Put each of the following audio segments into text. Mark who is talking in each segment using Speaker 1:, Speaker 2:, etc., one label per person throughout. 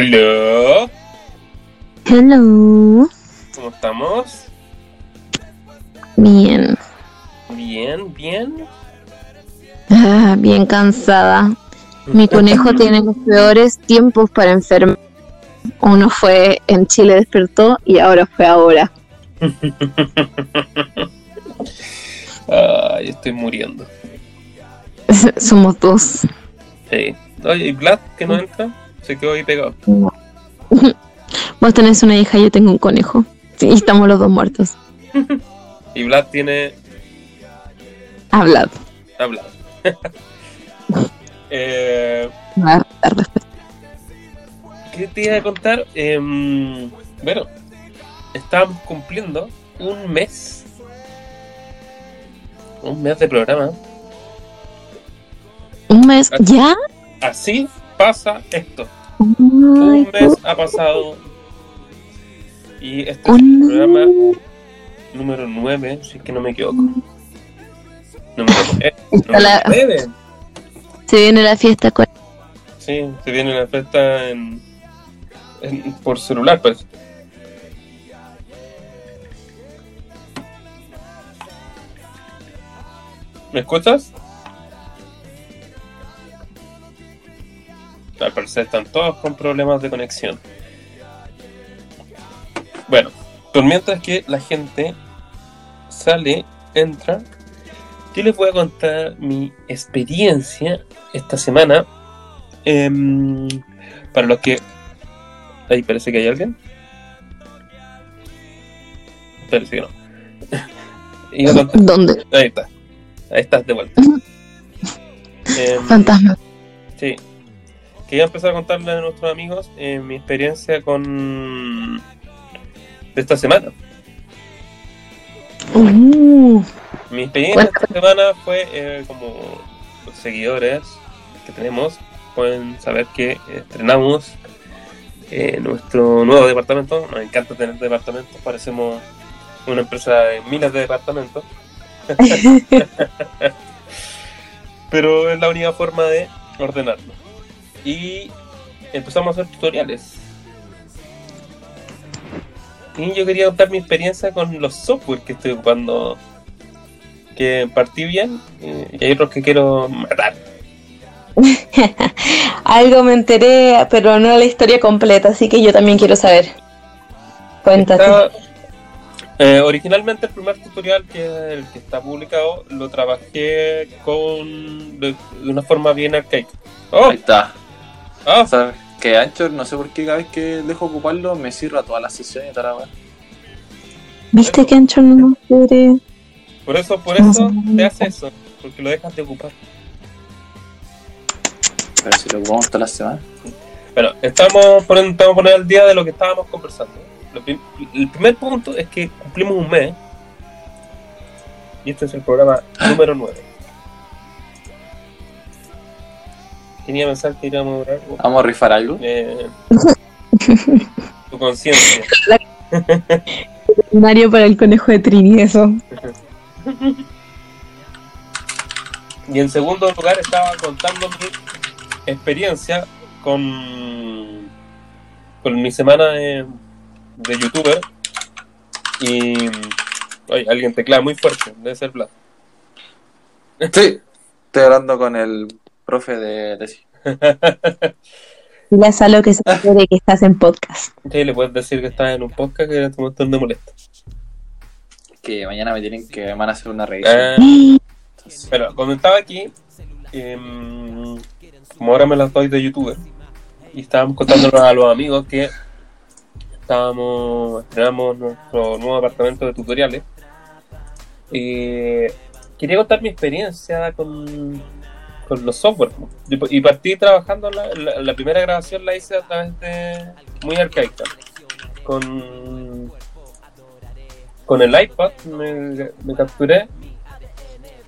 Speaker 1: Aló,
Speaker 2: Hello.
Speaker 1: ¿cómo estamos?
Speaker 2: Bien.
Speaker 1: Bien, bien.
Speaker 2: Ah, bien cansada. Mi conejo tiene los peores tiempos para enfermar. Uno fue en Chile despertó y ahora fue ahora.
Speaker 1: Ay, estoy muriendo.
Speaker 2: Somos dos.
Speaker 1: Sí. Oye, ¿y Vlad que no entra? Se quedó ahí pegado.
Speaker 2: Vos tenés una hija y yo tengo un conejo. Sí, y estamos los dos muertos.
Speaker 1: Y Vlad tiene
Speaker 2: Hablad.
Speaker 1: hablado. eh,
Speaker 2: dar respeto.
Speaker 1: ¿Qué te iba a contar? Em, bueno, estábamos cumpliendo un mes. Un mes de programa.
Speaker 2: Un mes. ¿Ya?
Speaker 1: Así pasa esto.
Speaker 2: Ay,
Speaker 1: Un mes ha pasado. Y este es el programa número 9, si es que no me equivoco. Número, eh, número
Speaker 2: la-
Speaker 1: 9.
Speaker 2: Se viene la fiesta. con-
Speaker 1: Sí, se viene la fiesta en, en- por celular, pues. ¿Me escuchas? Al parecer están todos con problemas de conexión. Bueno, por mientras que la gente sale, entra, yo les voy a contar mi experiencia esta semana Em, para los que. Ahí parece que hay alguien. Parece que no. Iba a contar-
Speaker 2: ¿Dónde?
Speaker 1: Ahí está. Ahí estás de vuelta. Em,
Speaker 2: Fantasma.
Speaker 1: sí. Quería empezar a contarle a nuestros amigos eh, mi experiencia con. de esta semana.
Speaker 2: Uh,
Speaker 1: Mi experiencia esta semana fue eh, como los seguidores que tenemos pueden saber que estrenamos eh, nuestro nuevo departamento. Nos encanta tener departamentos, parecemos una empresa de miles de departamentos. Pero es la única forma de ordenarlo. Y empezamos a hacer tutoriales. Y yo quería contar mi experiencia con los software que estoy ocupando. Que partí bien y hay otros que quiero matar.
Speaker 2: Algo me enteré, pero no la historia completa, así que yo también quiero saber. Cuéntate.
Speaker 1: Está- eh, originalmente el primer tutorial que el que está publicado lo trabajé con de, de una forma bien arcaica. Oh,
Speaker 3: Ahí está.
Speaker 1: Ah,
Speaker 3: ¿Sabes? Que Anchor, no sé por qué cada vez que dejo ocuparlo me cierra todas las sesiones y tal.
Speaker 2: ¿Viste que Ancho no quiere?
Speaker 1: por eso, por eso te hace eso, porque lo dejas de ocupar.
Speaker 3: Pero si lo ocupamos toda la semana.
Speaker 1: Bueno, estamos poniendo, estamos poner al día de lo que estábamos conversando. El primer punto es que cumplimos un mes. Y este es el programa número 9. Tenía pensar que íbamos a durar
Speaker 3: Vamos a rifar algo.
Speaker 1: eh, tu conciencia.
Speaker 2: Mario para el conejo de Trini, eso.
Speaker 1: Y en segundo lugar estaba contando mi experiencia con, con mi semana de, de youtuber. Y oye, alguien teclea muy fuerte, debe ser Vlad.
Speaker 3: Sí. Estoy hablando con el profe de tesis.
Speaker 2: Dile a Salo que se entere que estás en podcast.
Speaker 1: Sí, le puedes decir que estás en un podcast que en este momento no molesta.
Speaker 3: Que mañana me tienen que me van a hacer una revisión. Entonces,
Speaker 1: pero cuando estaba aquí, em, como ahora me las doy de youtuber, y estábamos contándonos a los amigos que estábamos, estrenamos nuestro nuevo departamento de tutoriales. Y quería contar mi experiencia con, con los software. Y, partí trabajando, la, la- primera grabación la hice a través de muy arcaica. Con, con el iPad me, capturé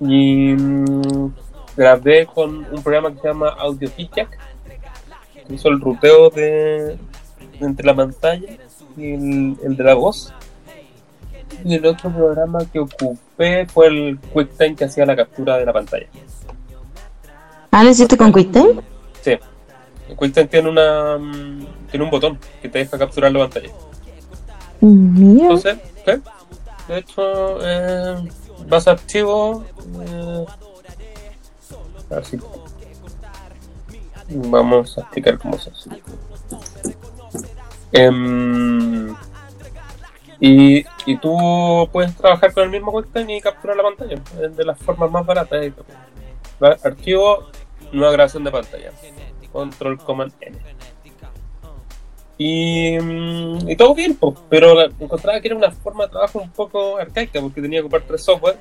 Speaker 1: y mm, grabé con un programa que se llama Audio Feedback que hizo el ruteo de entre la pantalla y el, el de la voz y el otro programa que ocupé fue el QuickTime que hacía la captura de la pantalla
Speaker 2: Ah, ¿lo hiciste con QuickTime?
Speaker 1: sí QuickTime tiene una mm, tiene un botón que te deja capturar la pantalla.
Speaker 2: Mira.
Speaker 1: Entonces, ¿qué? De hecho, eh, vas a archivo. eh, a ver si- Vamos a explicar cómo se hace. Em, y, y tú puedes trabajar con el mismo QuickTime y capturar la pantalla. Es de las formas más baratas. Archivo, nueva grabación de pantalla. Control Command N. Y, mm, y todo bien, pues, pero encontraba que era una forma de trabajo un poco arcaica porque tenía que ocupar tres software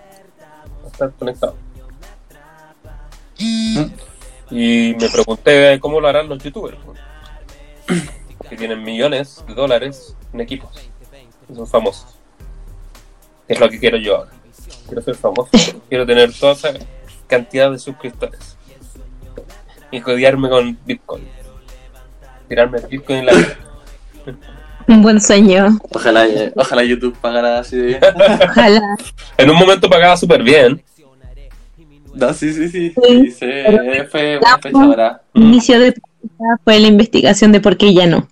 Speaker 1: para estar conectado. Y me pregunté cómo lo harán los youtubers, que tienen millones de dólares en equipos, y son famosos. Es lo que quiero yo ahora. Quiero ser famoso, quiero tener toda esa cantidad de suscriptores y codearme con Bitcoin. Tirarme el Bitcoin en la cara.
Speaker 2: Un buen sueño.
Speaker 3: Ojalá, eh, ojalá YouTube pagara así de bien.
Speaker 2: Ojalá.
Speaker 1: En un momento pagaba súper bien.
Speaker 3: No, sí, sí, sí.
Speaker 2: Sí,
Speaker 3: fue
Speaker 2: Vamos.
Speaker 3: ahora.
Speaker 2: Inicio de fue la investigación de por qué ya no.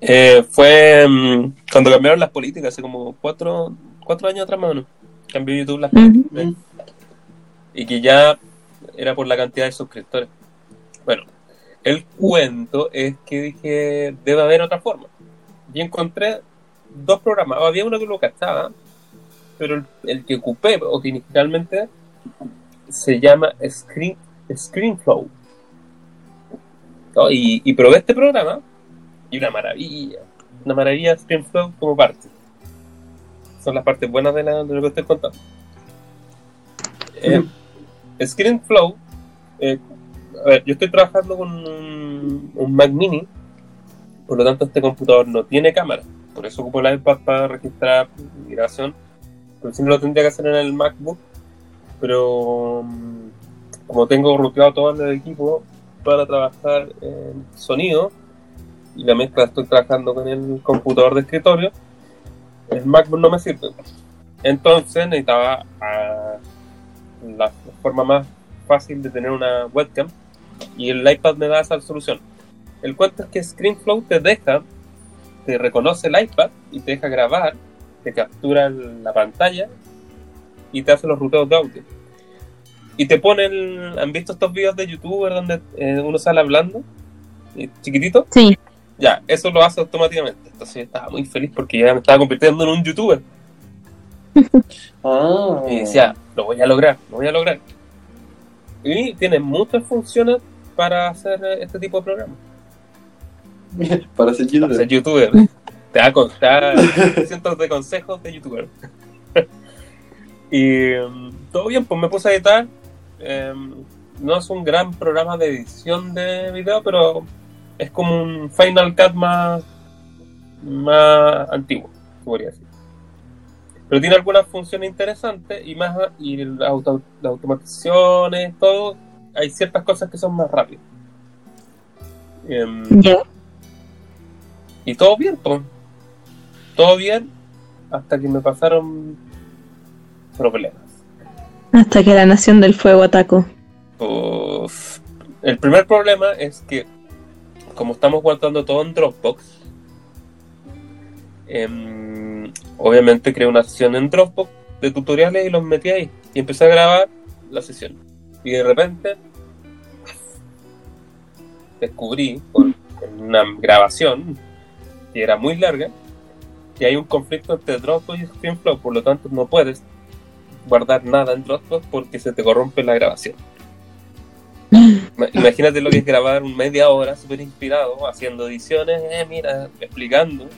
Speaker 1: Eh, fue mm, cuando cambiaron las políticas, hace como cuatro, cuatro años atrás más o menos. Cambió YouTube las políticas. Y que ya era por la cantidad de suscriptores. Bueno, el cuento es que dije, debe haber otra forma. Y encontré dos programas. Había uno que lo cachaba, pero el, el que ocupé originalmente se llama Screen, ScreenFlow. ¿No? Y, y probé este programa y una maravilla. Una maravilla ScreenFlow como parte. Son las partes buenas de, la- de lo que estoy contando. Eh, ScreenFlow, eh, a ver, yo estoy trabajando con un, Mac Mini, por lo tanto este computador no tiene cámara, por eso ocupo el iPad para registrar mi grabación, pero si no lo tendría que hacer en el MacBook, pero mm, como tengo ruteado todo el equipo para trabajar en sonido, y la mezcla estoy trabajando con el computador de escritorio, el MacBook no me sirve. Entonces necesitaba ah, la, la forma más fácil de tener una webcam y el iPad me da esa solución. El cuento es que ScreenFlow te deja, te reconoce el iPad y te deja grabar, te captura la pantalla y te hace los ruteos de audio. Y te pone el- ¿Han visto estos videos de YouTube donde eh, uno sale hablando? eh, Chiquitito.
Speaker 2: Sí.
Speaker 1: Ya, eso lo hace automáticamente. Entonces yo estaba muy feliz porque ya me estaba convirtiendo en un youtuber.
Speaker 3: Ah.
Speaker 1: Y decía, lo voy a lograr, lo voy a lograr. Y tiene muchas funciones para hacer eh, este tipo de programas.
Speaker 3: Para ser
Speaker 1: Para ser
Speaker 3: youtuber.
Speaker 1: youtuber. Te da, te da cientos de consejos de youtuber. y mm, todo bien, pues me puse a editar. Em, no es un gran programa de edición de video, pero es como un Final Cut más, más antiguo, podría decir. Pero tiene algunas funciones interesantes y más y las auto- las automatizaciones, todo. Hay ciertas cosas que son más rápidas. Em, y todo bien, pues. Todo bien hasta que me pasaron problemas.
Speaker 2: Hasta que la Nación del Fuego atacó.
Speaker 1: Pues, el primer problema es que, como estamos guardando todo en Dropbox, em, obviamente creé una sesión en Dropbox de tutoriales y los metí ahí. Y empecé a grabar la sesión. Y de repente descubrí por una grabación que era muy larga que hay un conflicto entre Dropbox y ScreenFlow, por lo tanto no puedes guardar nada en Dropbox porque se te corrompe la grabación. Ima- Imagínate lo que es grabar media hora súper inspirado, haciendo ediciones, eh, mira, explicando,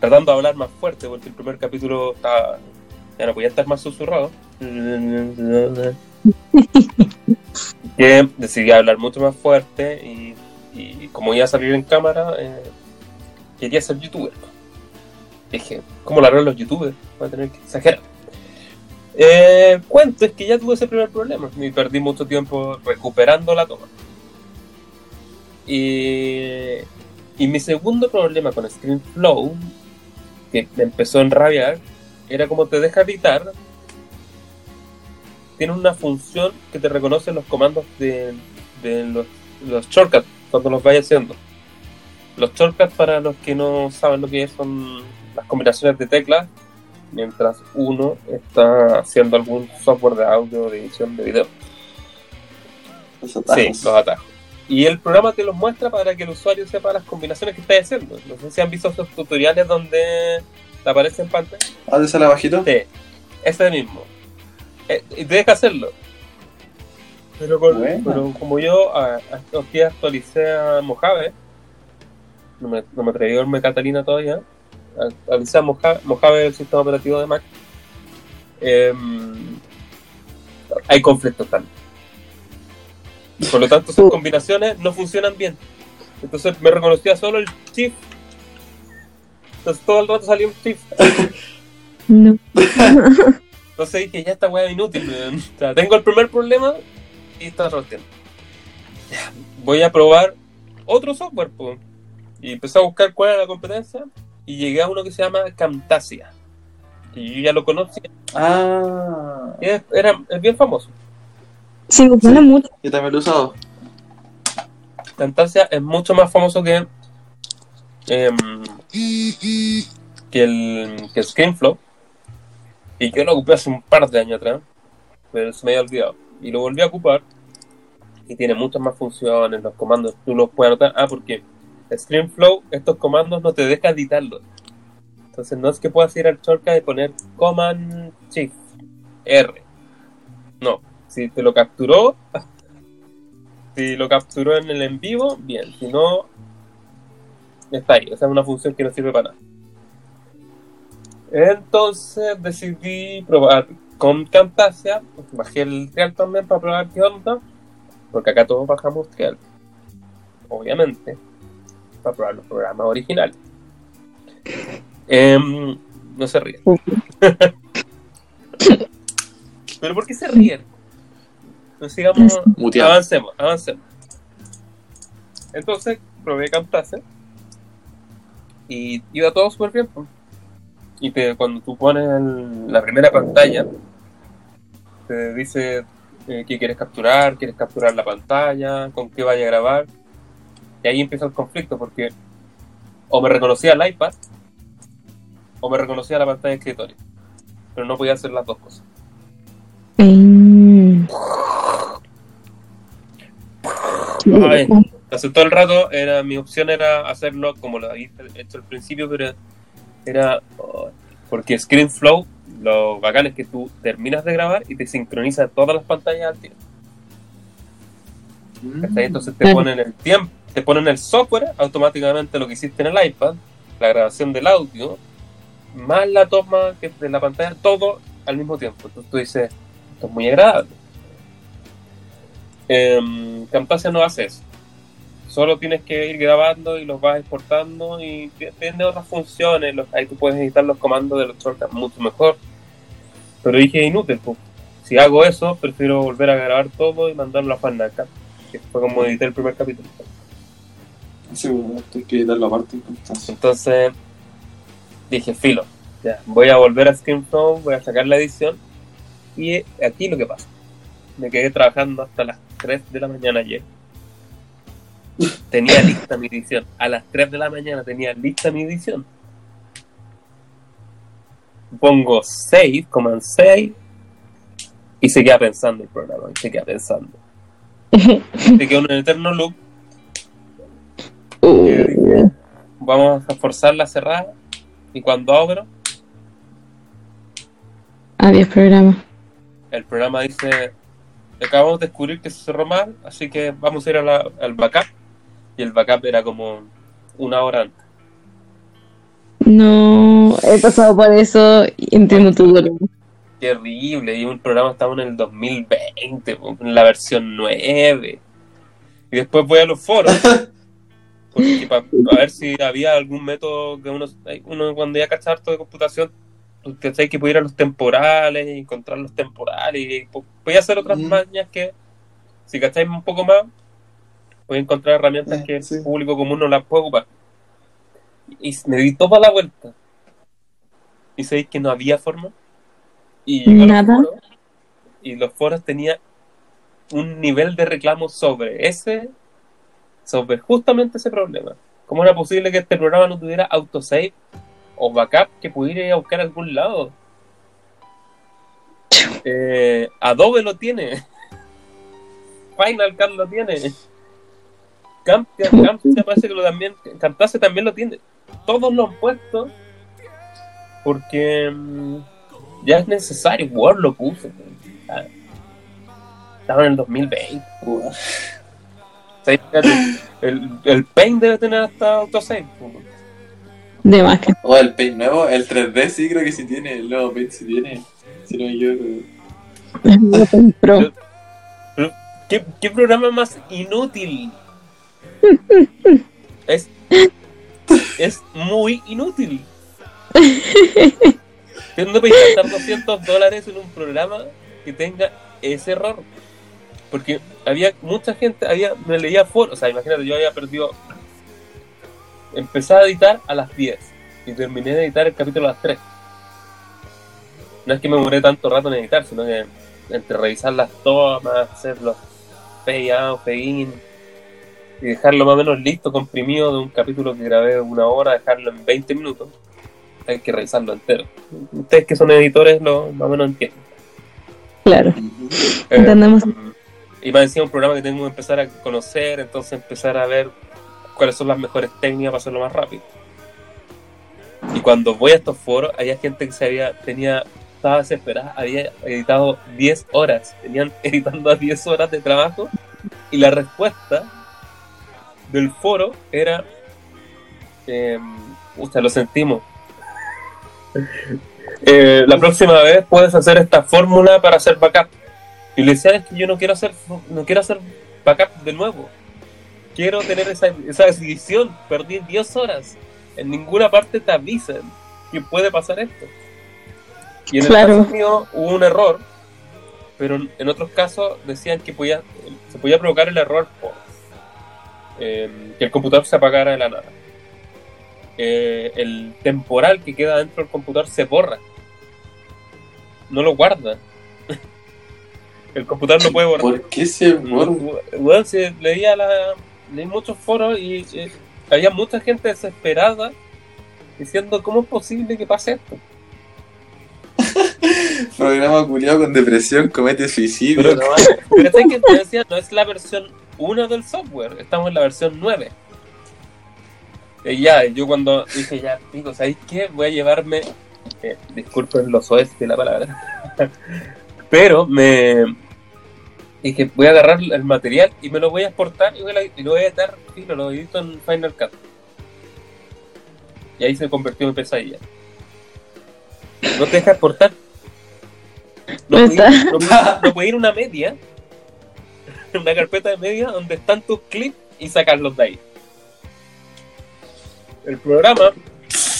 Speaker 1: tratando de hablar más fuerte porque el primer capítulo estaba, ya no podía estar más susurrado. Que decidí hablar mucho más fuerte y, y como iba a salir en cámara, eh, quería ser youtuber. Dije, ¿cómo harán los youtubers? Voy a tener que exagerar. Eh, cuento es que ya tuve ese primer problema y perdí mucho tiempo recuperando la toma. Y, y mi segundo problema con ScreenFlow, que me empezó a enrabiar, era como te deja editar. Tiene una función que te reconoce los comandos de, de los, los shortcuts cuando los vayas haciendo. Los shortcuts, para los que no saben lo que es, son las combinaciones de teclas mientras uno está haciendo algún software de audio de edición de video.
Speaker 3: Los atajos.
Speaker 1: Sí, los atajos. Y el programa te los muestra para que el usuario sepa las combinaciones que está haciendo. No sé si han visto esos tutoriales donde te aparece en pantalla.
Speaker 3: ¿Ah, te sale abajito?
Speaker 1: Sí, ese mismo. Eh, deja hacerlo. Pero, con- pero como yo a, a estos días actualicé a Mojave, no me, no me atreví a verme Catalina todavía, actualicé a Mojave, Mojave el sistema operativo de Mac, em, hay conflictos también. Por lo tanto, sus
Speaker 2: Uh.
Speaker 1: combinaciones no funcionan bien. Entonces me reconocía solo el shift. Entonces todo el rato salía un shift.
Speaker 2: No.
Speaker 1: Entonces dije, ya esta weá es inútil. weón. O sea, tengo el primer problema y está roteando. Ya, voy a probar otro software. po. Y empecé a buscar cuál era la competencia y llegué a uno que se llama Camtasia. Y yo ya lo conocía.
Speaker 3: Ah,
Speaker 1: es, era, es bien famoso.
Speaker 2: Sí, me suena mucho.
Speaker 3: yo también lo he usado.
Speaker 1: Camtasia es mucho más famoso que, em, que el que ScreenFlow. Y yo lo ocupé hace un par de años atrás, pero se me había olvidado. Y lo volví a ocupar. Y tiene muchas más funciones, los comandos tú los puedes anotar. Ah, porque ScreenFlow, estos comandos no te deja editarlos. Entonces no es que puedas ir al shortcut y poner Command Shift R. No, si te lo capturó, si lo capturó en el en vivo, bien. Si no, está ahí. Esa es una función que no sirve para nada. Entonces decidí probar con Camtasia. Bajé el trial también para probar qué onda. Porque acá todos bajamos trial. Obviamente. Para probar los programas originales. Em, no se ríen. ¿Pero por qué se ríen? No sigamos.
Speaker 3: Muteado.
Speaker 1: Avancemos, avancemos. Entonces, probé Camtasia. Y iba todo súper bien. Y te, cuando tú pones el- la primera pantalla, te dice eh, qué quieres capturar, quieres capturar la pantalla, con qué vaya a grabar. Y ahí empieza el conflicto, porque o me reconocía el iPad, o me reconocía la pantalla de escritorio. Pero no podía hacer las dos cosas.
Speaker 2: Mm.
Speaker 1: Ay. Entonces todo el rato era mi opción era hacerlo como lo había hecho al principio, pero era oh, porque ScreenFlow lo bacán es que tú terminas de grabar y te sincroniza todas las pantallas al tiempo. ¿cachai? Entonces te ponen el tiempo, te ponen el software automáticamente lo que hiciste en el iPad, la grabación del audio, más la toma que de la pantalla, todo al mismo tiempo. Entonces tú dices, esto es muy agradable. Em, Camtasia no hace eso. Solo tienes que ir grabando y los vas exportando y tiene otras funciones. Los- ahí tú puedes editar los comandos de los shortcuts mucho mejor. Pero dije inútil, pues. Si hago eso, prefiero volver a grabar todo y mandarlo a Fannaca, que fue como edité el primer capítulo.
Speaker 3: Sí, bueno, hay que editarlo aparte. entonces.
Speaker 1: Entonces dije, filo, ya, voy a volver a ScreenFlow, voy a sacar la edición. Y aquí lo que pasa. Me quedé trabajando hasta las 3 de la mañana ayer. Tenía lista mi edición. A las 3 de la mañana tenía lista mi edición. Pongo save, command save. Y se queda pensando el programa. Y se queda pensando. Se queda en un eterno loop.
Speaker 2: Uh,
Speaker 1: Vamos a forzarla a cerrar. Y cuando abro,
Speaker 2: Adiós programa.
Speaker 1: el programa dice acabamos de descubrir que se cerró mal así que vamos a ir a la- al backup y el backup era como una hora antes
Speaker 2: No, he pasado por eso y entiendo tu dolor.
Speaker 1: terrible y un programa estaba en el 2020 po, en la versión 9 y después voy a los foros porque para ver si había algún método que uno, uno cuando ya cacha harto de computación pues, ¿cachai? que pudiera ir a los temporales y encontrar los temporales y po- podía hacer otras
Speaker 3: Mm.
Speaker 1: mañas que si cacháis un poco más puede encontrar herramientas
Speaker 3: Eh,
Speaker 1: que el
Speaker 3: sí.
Speaker 1: público común no las puede ocupar y me di toda la vuelta y sabéis que no había forma y a los
Speaker 2: Nada.
Speaker 1: foros, y los foros tenían un nivel de reclamo sobre ese sobre justamente ese problema. ¿Cómo era posible que este programa no tuviera autosave o backup que pudiera ir a buscar a algún lado? Eh, Adobe lo tiene. Final Cut lo tiene. Camtasia, Camtasia parece que lo también, Camtasia también lo tiene. Todos lo han puesto porque mm, ya es necesario. Word lo puso. Ah, Estaba en el 2020.
Speaker 3: Ua.
Speaker 1: O sea, fíjate, el, el Paint debe tener hasta autosave.
Speaker 2: De más que.
Speaker 3: O el Paint nuevo, el 3D sí creo que sí tiene, el nuevo Paint sí tiene. Si no.
Speaker 2: Pro.
Speaker 1: Pero, ¿qué, qué programa más inútil? Es, es muy inútil. Tengo que gastar 200 dólares en un programa que tenga ese error. Porque había mucha gente, había me leía foros, o sea, imagínate, yo había perdido. Empecé a editar a las 10 y terminé de editar el capítulo a las 3. No es que me demoré tanto rato en editar, sino que entre revisar las tomas, hacer los fade out, fade in y dejarlo más o menos listo, comprimido de un capítulo que grabé una hora, dejarlo en 20 minutos, hay que revisarlo entero. Ustedes que son editores lo más o menos entienden.
Speaker 2: Claro. Entendemos.
Speaker 1: y más encima un programa que tengo que empezar a conocer, entonces empezar a ver cuáles son las mejores técnicas para hacerlo más rápido. Y cuando voy a estos foros, había gente que se había, tenía, estaba desesperada, había editado 10 horas, tenían editando a 10 horas de trabajo, y la respuesta del foro era, eh, lo sentimos. Eh, la próxima vez puedes hacer esta fórmula para hacer backup. Y le decía, es que yo no quiero hacer, no quiero hacer backup de nuevo. Quiero tener esa, esa decisión. Perdí 10 horas. En ninguna parte te avisan que puede pasar esto. Y en el caso mío hubo un error, pero en- en otros casos decían que podía, se podía provocar el error por eh, que el computador se apagara de la nada. Eh, el temporal que queda dentro del computador se borra. No lo guarda. el computador no puede borrar.
Speaker 3: ¿Por qué se borra?
Speaker 1: Bueno, leía la, leí muchos foros y había mucha gente desesperada diciendo cómo es posible que pase esto.
Speaker 3: Programa culiado con depresión comete suicidio.
Speaker 1: Pero, pero ¿sabes qué te decía? No es la versión 1 del software, estamos en la versión 9. Y ya, yo cuando dije ya, digo, ¿sabéis qué? Voy a llevarme, eh, disculpen los OS de la palabra, pero me dije, voy a agarrar el material y me lo voy a exportar y, voy a- y lo voy a editar, y lo edito en Final Cut. Y ahí se convirtió en pesadilla. No te deja exportar. No puede, ir, no puede- no puede ir una media, una carpeta de media donde están tus clips y sacarlos de ahí. El programa,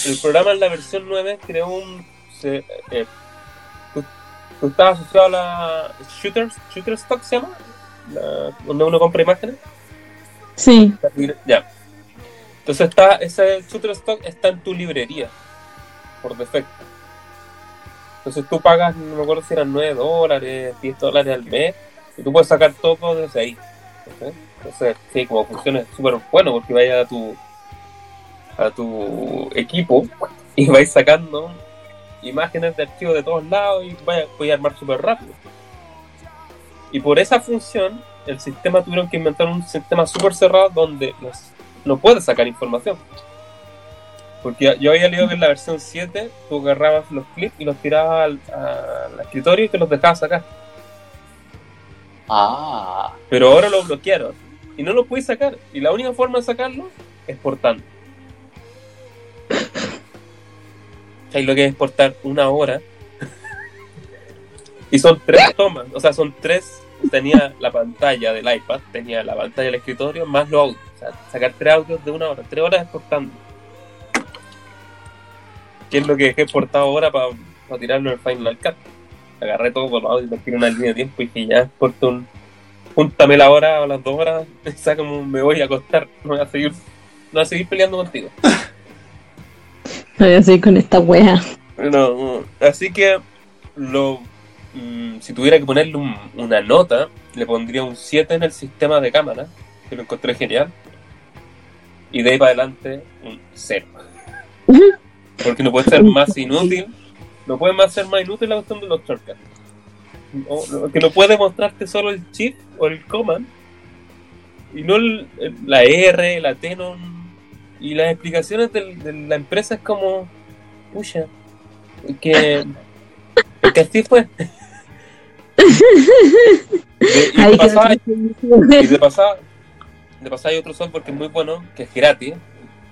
Speaker 1: el programa en la versión 9 creó un. Se, eh, tú, tú estabas asociado a la Shooter, Shutterstock, ¿se llama? La- donde uno compra imágenes.
Speaker 2: Sí.
Speaker 1: Ya. Entonces está, ese Shutterstock está en tu librería, por defecto. Entonces tú pagas, no me acuerdo si eran 9 dólares, 10 dólares al mes, y tú puedes sacar todo desde ahí. Entonces, sí, como funciona es súper bueno porque vaya a tu a tu equipo y vais sacando imágenes de archivos de todos lados y vaya, voy a armar súper rápido. Y por esa función, el sistema tuvieron que inventar un sistema súper cerrado donde no puedes sacar información. Porque yo había leído que en la versión 7 tú agarrabas los clips y los tirabas al, al escritorio y te los dejabas sacar.
Speaker 3: Ah,
Speaker 1: Pero ahora lo bloquearon y no lo puedes sacar. Y la única forma de sacarlo es exportando. ¿Sabes lo que es exportar una hora? y son tres tomas, o sea, son tres. Tenía la pantalla del iPad, tenía la pantalla del escritorio, más los audios. O sea, sacar tres audios de una hora, tres horas exportando. ¿Qué es lo que dejé exportado ahora para tirarlo en el Final Cut? Agarré todo por los audios, me tiré una línea de tiempo y dije ya exporto un, júntame la hora o las dos horas, sácame, me voy a acostar, no voy a seguir, no voy a seguir peleando contigo.
Speaker 2: No voy a seguir con esta wea.
Speaker 1: No, así que lo mm, si tuviera que ponerle un- una nota, le pondría un 7 en el sistema de cámara, que lo encontré genial. Y de ahí para adelante, un cero. Porque no puede ser más inútil. No puede más ser más inútil la cuestión de los shortcuts. No, que no puede mostrarte solo el chip o el command y no el- el- la R, la T, no, y las explicaciones del- de, la empresa es como, pucha, que, que así fue. De- y, de pasada, y de pasada, de pasada hay otro software que es muy bueno, que es gratis,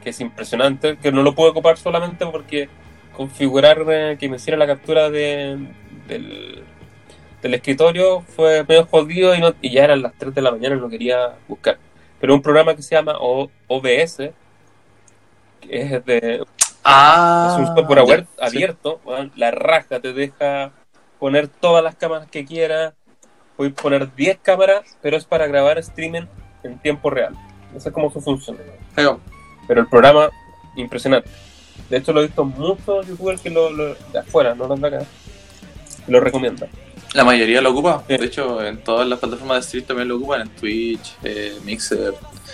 Speaker 1: que es impresionante, que no lo puedo ocupar solamente porque configurar eh, que me hiciera la captura de, del, del escritorio fue medio jodido y, no- y ya eran las 3 de la mañana y no quería buscar. Pero un programa que se llama O- OBS, que es de
Speaker 3: Ah,
Speaker 1: es un software
Speaker 3: ya, sí.
Speaker 1: abierto, la raja te deja poner todas las cámaras que quieras, puedes poner 10 cámaras, pero es para grabar streaming en tiempo real. Esa es como su función.
Speaker 3: Pero
Speaker 1: el programa, impresionante. De hecho, lo he visto muchos youtubers que lo, lo- de afuera, no los de acá, lo recomiendan.
Speaker 3: La mayoría lo ocupa.
Speaker 1: Sí.
Speaker 3: De hecho, en todas las plataformas de stream también lo ocupan. En Twitch, eh, Mixer.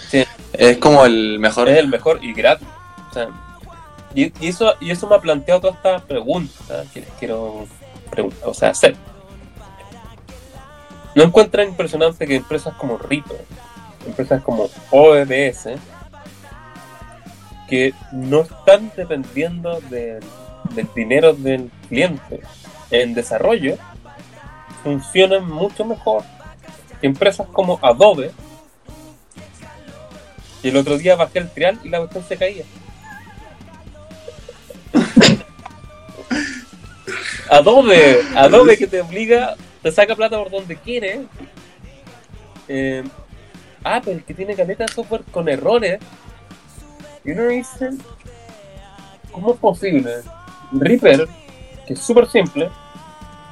Speaker 1: Sí.
Speaker 3: Es como el mejor.
Speaker 1: Es el mejor y gratis. O sea, y, y eso, y eso me ha planteado toda esta pregunta que les quiero preguntar, o sea, hacer. ¿No encuentran impresionante que empresas como Reaper, empresas como OBS, que no están dependiendo del, dinero del cliente en desarrollo, funcionan mucho mejor empresas como Adobe, y el otro día bajé el trial y la cuestión se caía. Adobe, Adobe que te obliga, te saca plata por donde quiere. Eh, Apple que tiene caleta de software con errores. Y uno dice, ¿cómo es posible? Reaper, que es súper simple,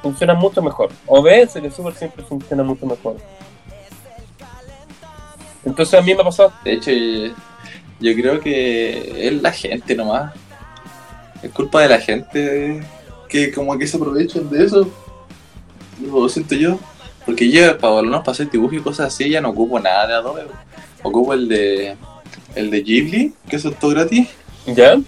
Speaker 1: funciona mucho mejor. OBS, que es súper simple, funciona mucho mejor. Entonces a mí me ha pasado
Speaker 3: De hecho, yo, creo que es la gente nomás. Es culpa de la gente que como que se aprovechan de eso. Lo siento yo. Porque yo, para menos para hacer dibujos y cosas así, ya no ocupo nada de Adobe. Ocupo el de el de Ghibli, que es todo gratis.
Speaker 1: ¿Ya?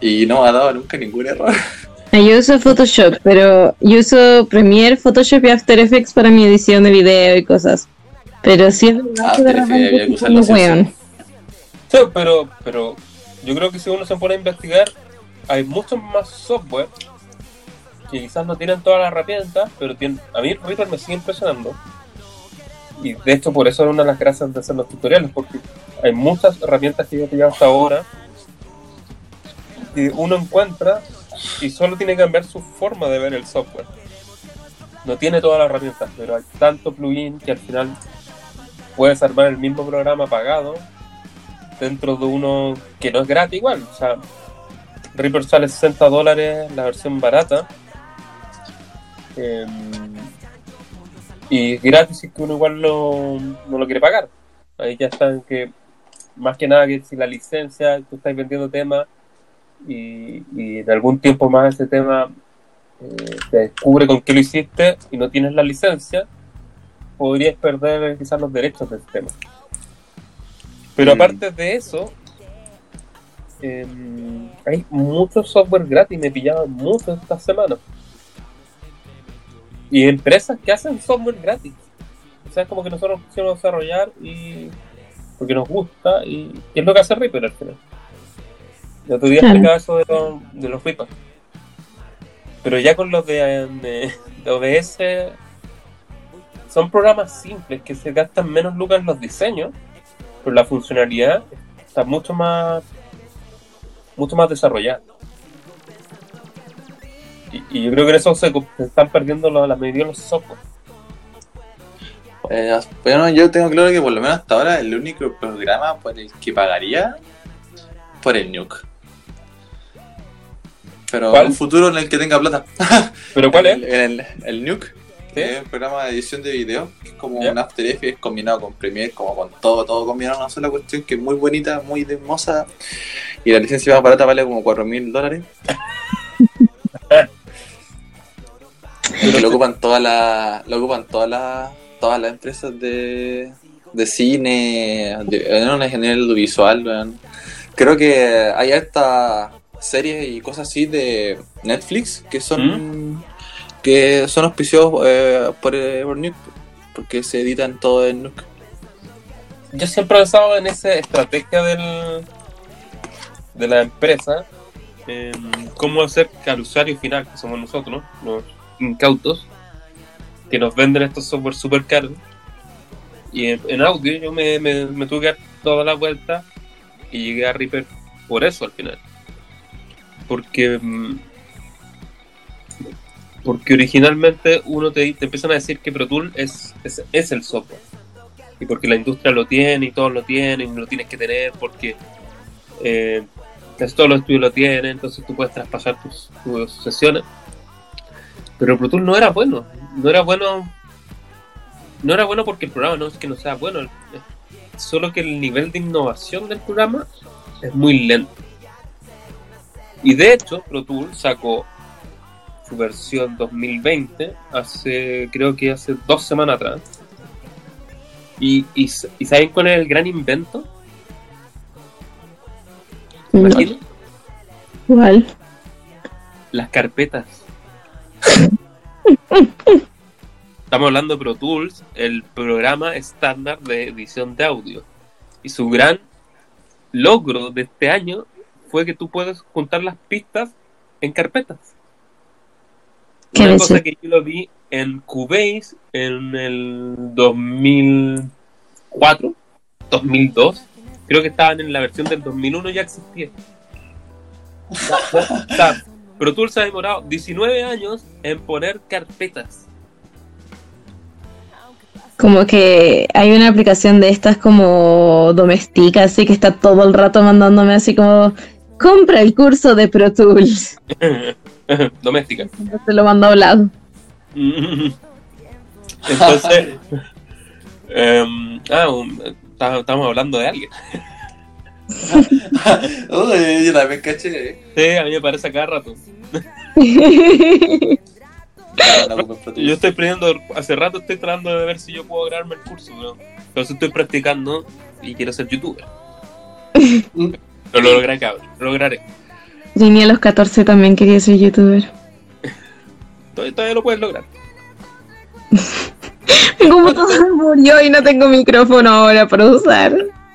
Speaker 3: Y no me ha dado nunca ningún error.
Speaker 2: Yo uso Photoshop, pero yo uso Premiere, Photoshop y After Effects para mi edición de video y cosas. Pero sí es verdad que de
Speaker 3: After Effects
Speaker 2: repente
Speaker 3: había que
Speaker 2: sí weón.
Speaker 1: Pero, pero yo creo que si uno se pone a investigar, hay muchos más software que quizás no tienen todas las herramientas, pero tienen, a mí Reaper me sigue impresionando. Y de hecho por eso era una de las gracias de hacer los tutoriales, porque hay muchas herramientas que yo he pillado hasta ahora que uno encuentra y solo tiene que cambiar su forma de ver el software. No tiene todas las herramientas, pero hay tanto plugin que al final puedes armar el mismo programa pagado dentro de uno que no es gratis igual. O sea, Reaper sale 60 dólares la versión barata. Em, y gratis es que uno igual no, no lo quiere pagar. Ahí ya están que, más que nada que si la licencia, tú estás vendiendo temas y, y en algún tiempo más ese tema eh, te descubre con qué lo hiciste y no tienes la licencia, podrías perder quizás los derechos del tema. Pero
Speaker 3: Mm.
Speaker 1: aparte de eso, em, hay mucho software gratis, me pillaban mucho esta semana. Y empresas que hacen software gratis. O sea, es como que nosotros quisimos desarrollar y porque nos gusta y, y es lo que hace Reaper al final. El otro día
Speaker 2: Claro.
Speaker 1: explicaba eso de, los- de los Reaper. Pero ya con los de, de- de OBS son programas simples que se gastan menos lucas en los diseños, pero la funcionalidad está mucho más mucho más desarrollada. Y, y yo creo que en eso se, están perdiendo la, la mayoría de los software.
Speaker 3: Eh, bueno, yo tengo claro que por lo menos hasta ahora el único programa por el que pagaría por el Nuke. Pero
Speaker 1: ¿Cuál?
Speaker 3: un futuro en el que tenga plata.
Speaker 1: ¿Pero cuál
Speaker 3: el,
Speaker 1: es?
Speaker 3: El, el Nuke,
Speaker 1: ¿Sí?
Speaker 3: que es un programa de edición de video, que es como
Speaker 1: Ya.
Speaker 3: un After Effects combinado con Premiere, como con todo, todo combinado en una sola cuestión que es muy bonita, muy hermosa. Y la licencia más barata vale como 4 mil dólares. lo ocupan todas las lo ocupan todas las todas las empresas de de cine, no, en general audiovisual. Creo que hay estas series y cosas así de Netflix que son que son auspiciados eh, por, eh, por Nuke, porque se editan todo en Nuke.
Speaker 1: Yo siempre he pensado en esa estrategia del, de la empresa, en cómo hacer que al usuario final, que somos nosotros, los incautos, que nos venden estos software super caros. Y en, audio yo me, me, tuve que dar toda la vuelta y llegué a Reaper por eso al final. Porque mm, porque originalmente uno te, empiezan a decir que Pro Tools es, es, el software. Y porque la industria lo tiene y todos lo tienen y lo tienes que tener porque eh, todos los estudios lo tienen, entonces tú puedes traspasar tus sesiones. Pero Pro Tools no era bueno, no era bueno, no era bueno porque el programa no es que no sea bueno, solo que el nivel de innovación del programa es muy lento. Y de hecho, Pro Tools sacó su versión 2020 hace, creo que hace dos semanas atrás. Y, y, y ¿saben cuál es el gran invento?
Speaker 2: ¿Cuál?
Speaker 1: Las carpetas. Estamos hablando de Pro Tools, el programa estándar de edición de audio. Y su gran logro de este año fue que tú puedes juntar las pistas en carpetas.
Speaker 2: ¿Qué
Speaker 1: Una cosa que yo lo vi en Cubase en el 2004, 2002. Creo que estaban en la versión del 2001 ya existía. Pro Tools ha demorado 19 años en poner carpetas.
Speaker 2: Como que hay una aplicación de estas como doméstica, así que está todo el rato mandándome así como compra el curso de Pro Tools.
Speaker 1: Doméstica.
Speaker 2: Se lo mando hablado.
Speaker 1: Entonces, em, ah, estamos hablando de alguien.
Speaker 3: Uy, yo también caché.
Speaker 1: Sí, a mí me parece a cada rato. Yo estoy aprendiendo, hace rato estoy tratando de ver si yo puedo grabarme el curso, pero entonces estoy practicando y quiero ser youtuber. Lo lograré, cabrón, lo lograré.
Speaker 2: Ginny a los 14 también quería ser youtuber.
Speaker 1: Todavía, todavía lo puedes lograr.
Speaker 2: Mi computador murió y no tengo micrófono ahora para usar.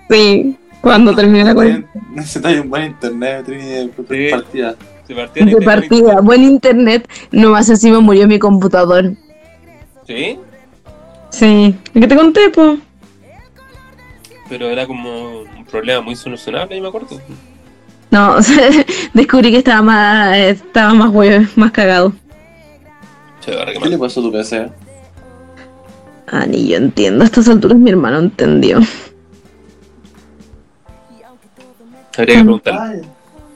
Speaker 2: Sí, cuando termine la cuarentena.
Speaker 3: Necesitas un buen internet, Trini,
Speaker 1: Sí.
Speaker 3: partida.
Speaker 2: De partida, buen internet. No más encima murió mi computador.
Speaker 1: Sí,
Speaker 2: Sí, que te conté, po.
Speaker 1: pero era como un problema muy solucionable, y me acuerdo.
Speaker 2: No, descubrí que estaba más, estaba más huevo, más cagado.
Speaker 3: ¿Qué le pasó a tu PC?
Speaker 2: Ah, ni yo entiendo. A estas alturas mi hermano entendió.
Speaker 1: Habría que preguntarle.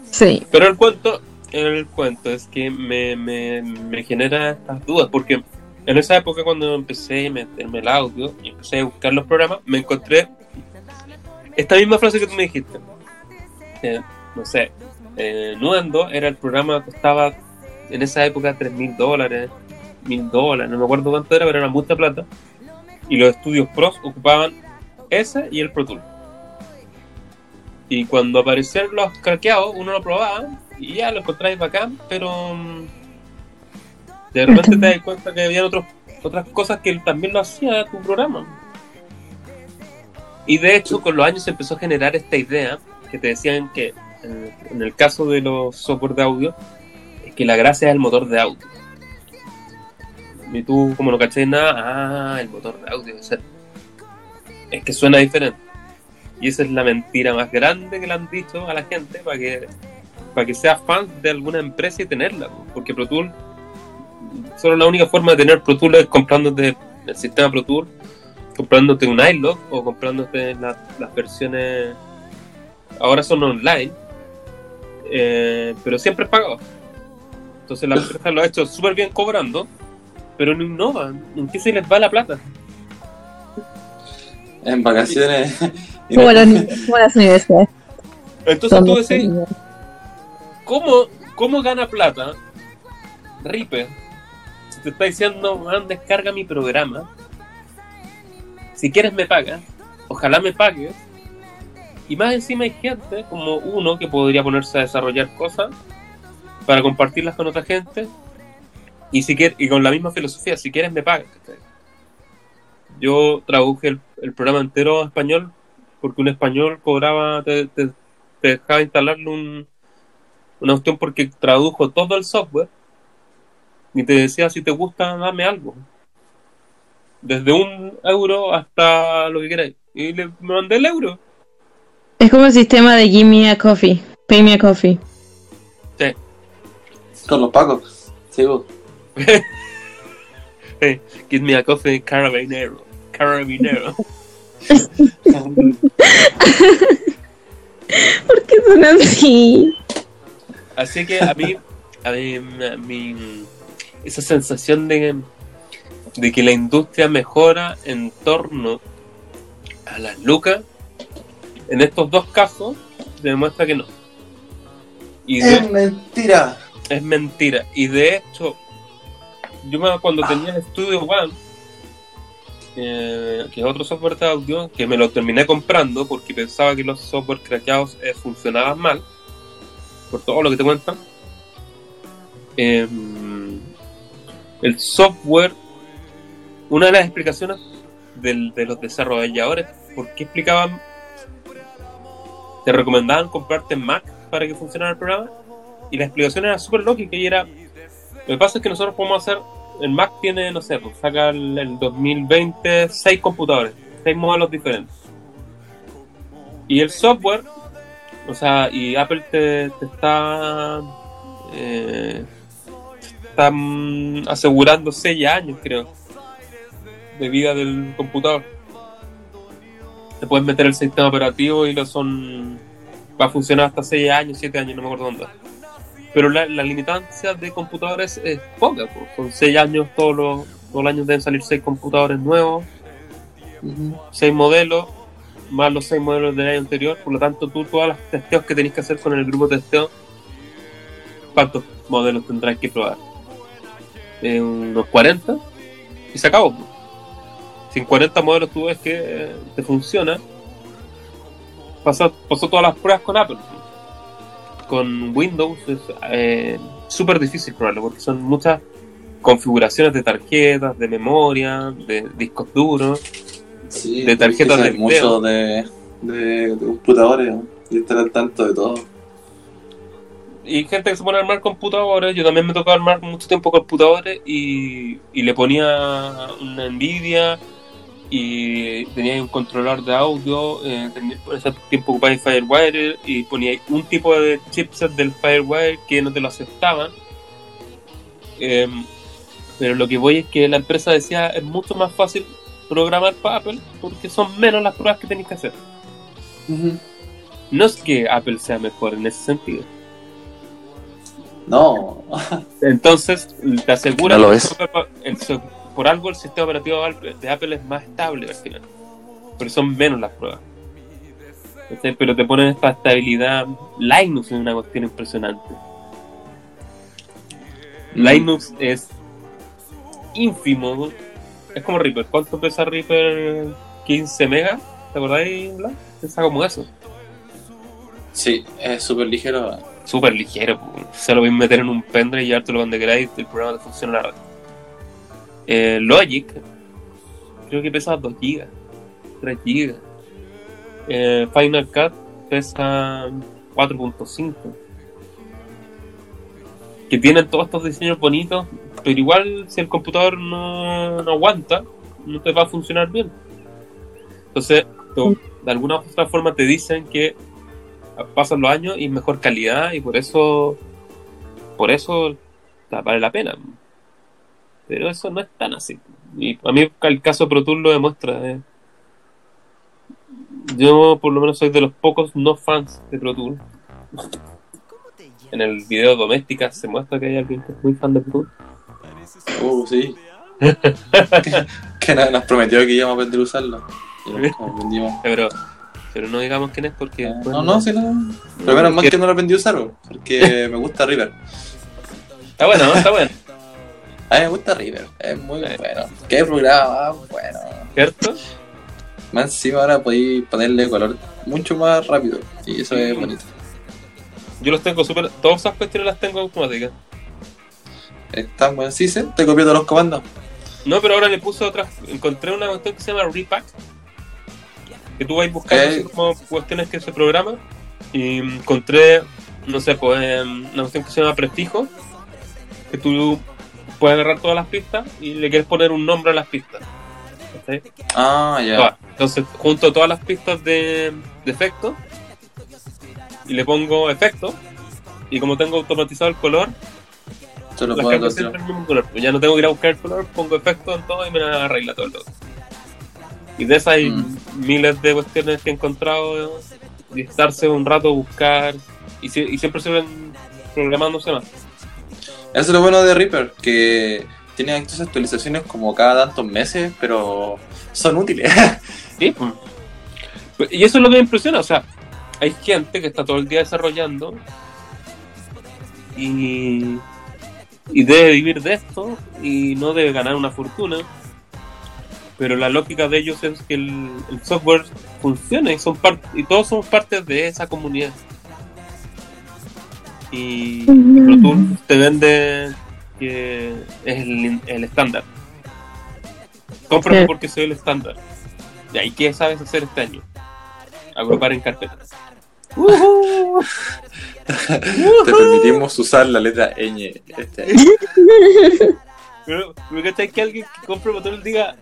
Speaker 2: Sí.
Speaker 1: Pero el cuento, el cuento es que me, me, me genera estas dudas, porque en esa época cuando empecé a meterme el audio y empecé a buscar los programas, me encontré esta misma frase que tú me dijiste. Eh, no sé, eh, Nuendo era el programa que costaba en esa época tres mil dólares, mil dólares, no me acuerdo cuánto era, pero era mucha plata. Y los estudios pros ocupaban ese y el Pro Tool. Y cuando aparecieron los craqueados, uno lo probaba y ya lo encontráis bacán, pero mm, de repente te das cuenta que había otros, otras cosas que también lo hacía tu programa. Y de hecho, con los años se empezó a generar esta idea que te decían que en, el caso de los software de audio, es que la gracia es el motor de audio. Y tú, como no caché nada, ah, el motor de audio, o sea, es que suena diferente. Y esa es la mentira más grande que le han dicho a la gente para que, para que sea fan de alguna empresa y tenerla. Porque Pro Tools, solo la única forma de tener Pro Tools es comprándote el sistema Pro Tools, comprándote un iLog o comprándote la- las versiones. Ahora son online, eh, pero siempre es pagado. Entonces la empresa lo ha hecho súper bien cobrando, pero no innovan. ¿En qué se les va la plata?
Speaker 3: En vacaciones.
Speaker 2: Como
Speaker 3: no-
Speaker 2: las, como las universidades.
Speaker 1: Entonces
Speaker 2: Son
Speaker 1: tú decís. ¿Cómo, ¿Cómo gana plata Reaper? Si te está diciendo, man, descarga mi programa. Si quieres me pagas. ojalá me pague. Y más encima hay gente como uno que podría ponerse a desarrollar cosas para compartirlas con otra gente. Y, si quiere, y con la misma filosofía, si quieres me pagas. Yo traduje el, el programa entero a español porque un español cobraba, te, te- te dejaba instalarle un, una opción porque tradujo todo el software y te decía si te gusta, dame algo. Desde un euro hasta lo que queráis. Y le me mandé el euro.
Speaker 2: Es como el sistema de Give me a coffee, pay me a coffee.
Speaker 1: Sí.
Speaker 3: Con los pacos. Sí, vos.
Speaker 1: Give me a coffee carabinero. Carabinero.
Speaker 2: ¿Por qué son así?
Speaker 1: Así que a mí, a mí, a mí, esa sensación de, de que la industria mejora en torno a las lucas, en estos dos casos, demuestra que no. Y de-
Speaker 3: Es mentira.
Speaker 1: es mentira. Y de hecho, yo me, cuando tenía el Studio One, que es otro software de audio, que me lo terminé comprando porque pensaba que los software craqueados eh, funcionaban mal, por todo lo que te cuentan. eh, el software, una de las explicaciones del- de los desarrolladores, ¿por qué explicaban? Te recomendaban comprarte Mac para que funcionara el programa y la explicación era súper lógica y era lo que pasa es que nosotros podemos hacer el Mac tiene no sé pues saca el, el 2020 seis computadores seis modelos diferentes y el software o sea y Apple te, te está eh, está mm, asegurando seis años creo de vida del computador te puedes meter el sistema operativo y lo son va a funcionar hasta 6 años, 7 años, no me acuerdo dónde. Pero la, la limitancia de computadores es poca, pues. son 6 años, todos los, todos los años deben salir 6 computadores nuevos, 6 modelos, más los 6 modelos del año anterior, por lo tanto tú todas las testeos que tenés que hacer con el grupo de testeo, ¿cuántos modelos tendrás que probar? Eh, unos 40 y se acabó. pues. Si en 40 modelos tú ves que eh, te funciona, pasó, pasó todas las pruebas con Apple. Con Windows es eh, súper difícil probarlo porque son muchas configuraciones de tarjetas, de memoria, de discos duros.
Speaker 3: Sí,
Speaker 1: De tarjetas de
Speaker 3: mucho de, de, de computadores y estar al tanto de todo.
Speaker 1: Y gente que se pone a armar computadores, yo también me tocaba armar mucho tiempo computadores y, y le ponía una Nvidia y tenía un controlador de audio, eh, por ese tiempo ocupaba Firewire y ponía un tipo de chipset del Firewire que no te lo aceptaban. Em, pero lo que voy es que la empresa decía es mucho más fácil programar para Apple porque son menos las pruebas que tenéis que hacer. No es que Apple sea mejor en ese sentido.
Speaker 3: No,
Speaker 1: Entonces, te asegura
Speaker 3: No lo
Speaker 1: que
Speaker 3: es.
Speaker 1: el software- el por algo el sistema operativo de Apple- es más estable al final. Pero son menos las pruebas. Pero te ponen esta estabilidad. Linux es una cuestión impresionante. Linux es ínfimo. Es como Reaper. ¿Cuánto pesa Reaper? 15 megas. ¿Te acordáis, Blas? Pesa como eso.
Speaker 3: sí, es súper ligero.
Speaker 1: Súper ligero. po. Se lo voy a meter en un pendrive y llevártelo donde queráis. El programa te funciona la red. Eh, Logic, creo que pesa 2 GB, 3 GB. Final Cut pesa 4.5. Que tienen todos estos diseños bonitos, pero igual si el computador no, aguanta, no te va a funcionar bien. Entonces, to- de alguna u otra forma te dicen que pasan los años y mejor calidad y por eso por eso vale la pena pero eso no es tan así y a mí el caso Pro Tools lo demuestra eh. yo por lo menos soy de los pocos no fans de Pro Tools en el video doméstica se muestra que hay alguien que es muy fan de Pro Tools
Speaker 3: Uh, sí. que, que nos prometió que íbamos a aprender a usarlo. Y nunca aprendimos.
Speaker 1: pero pero no digamos quién es porque después
Speaker 3: No, no, sí, no. Pero menos mal que no lo aprendí a usar, porque me gusta River.
Speaker 1: está bueno ¿no? está bueno
Speaker 3: A mí me gusta River, es muy
Speaker 1: Eh.
Speaker 3: bueno. Qué programa bueno.
Speaker 1: ¿cierto?
Speaker 3: Más encima ahora podéis ponerle color mucho más rápido. Y eso es bonito.
Speaker 1: Yo los tengo súper. Todas esas cuestiones las tengo automáticas.
Speaker 3: Están buenas. Sí, sí, te copié todos los comandos.
Speaker 1: No, pero ahora le puse otra. Encontré una cuestión que se llama Repack. Que tú vas buscando como cuestiones que se programan. Y encontré, no sé, pues em, una cuestión que se llama Prefijo. Que tú puedes agarrar todas las pistas y le quieres poner un nombre a las pistas.
Speaker 3: Ah, ya.
Speaker 1: Entonces junto todas las pistas de, de efecto y le pongo efecto. Y como tengo automatizado el color,
Speaker 3: Te lo
Speaker 1: las
Speaker 3: puedo
Speaker 1: cambio siempre el mismo color. Pues ya no tengo que ir a buscar el color, pongo efecto en todo y me arregla todo el todo. Y de esas hay
Speaker 3: Mm.
Speaker 1: miles de cuestiones que he encontrado de estarse un rato buscar y, si- y siempre se ven programándose más.
Speaker 3: Eso es lo bueno de Reaper, que tiene estas actualizaciones como cada tantos meses, pero son útiles.
Speaker 1: Sí, pues. Y eso es lo que me impresiona, o sea, hay gente que está todo el día desarrollando y, debe vivir de esto y no debe ganar una fortuna. Pero la lógica de ellos es que el, software funcione y, son y todos somos parte de esa comunidad. Y Pro Tools te vende que es el, el estándar. Cómpralo
Speaker 2: Sí.
Speaker 1: porque soy el estándar. ¿Y ahí qué sabes hacer este año? Agrupar en carpetas.
Speaker 3: Te permitimos usar la letra ñ. Este año.
Speaker 1: Pero, ¿me cachai que alguien que compre Pro Tools diga,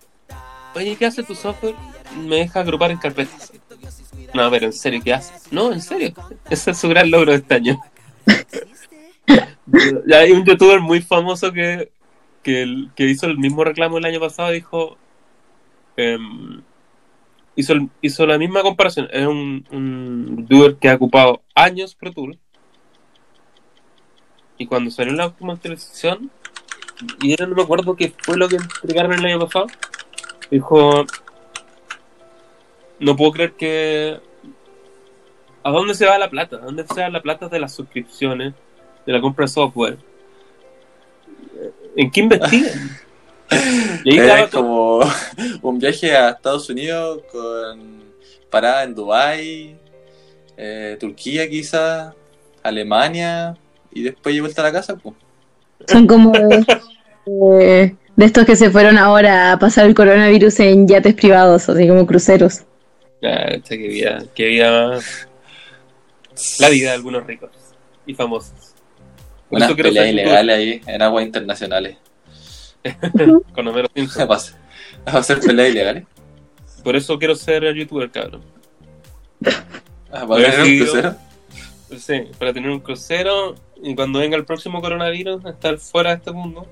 Speaker 1: oye, ¿qué hace tu software? Me deja agrupar en carpetas. No, pero en serio, ¿qué hace? No, en serio. Ese es su gran logro de este año. Ya hay un youtuber muy famoso que, que, que hizo el mismo reclamo el año pasado. Dijo, em, hizo, hizo la misma comparación. Es un, un youtuber que ha ocupado años Pro Tools. Y cuando salió la última actualización, y yo no me acuerdo qué fue lo que entregaron el año pasado, dijo, no puedo creer que... ¿A dónde se va la plata? ¿A dónde se va la plata de las suscripciones, de la compra de software? ¿En qué investigan? Y ahí
Speaker 3: Es como un viaje a Estados Unidos con parada en Dubai, eh, Turquía quizás, Alemania y después de vuelta a la casa. Pues.
Speaker 2: Son como de, de- de estos que se fueron ahora a pasar el coronavirus en yates privados, así como cruceros.
Speaker 1: Ah, qué vida, qué vida, la vida de algunos ricos y famosos.
Speaker 3: Unas peleas ilegales ahí en aguas internacionales.
Speaker 1: con Homero
Speaker 3: ¿Qué
Speaker 1: Simpson.
Speaker 3: pasa? ¿Vas a hacer peleas ilegales?
Speaker 1: Por eso quiero ser youtuber, cabrón.
Speaker 3: Ah, ¿Vas a tener un
Speaker 1: Sí,
Speaker 3: crucero?
Speaker 1: Sí, para tener un crucero y cuando venga el próximo coronavirus, estar fuera de este mundo.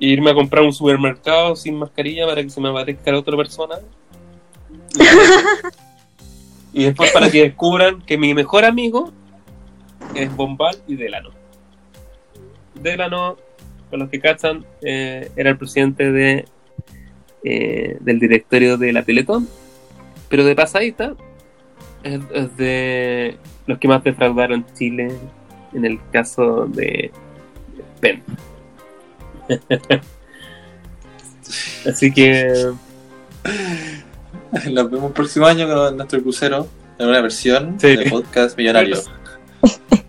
Speaker 1: E irme a comprar un supermercado sin mascarilla para que se me aparezca la otra persona. Y después para que descubran que mi mejor amigo es Bombal y Delano. Delano, con los que cachan, eh, era el presidente de, eh, del directorio de la Teletón. Pero de pasadita, es, es de los que más defraudaron Chile en el caso de PEN. Así que
Speaker 3: Nos vemos el próximo año con nuestro crucero en una versión
Speaker 1: Sí.
Speaker 3: de podcast millonario.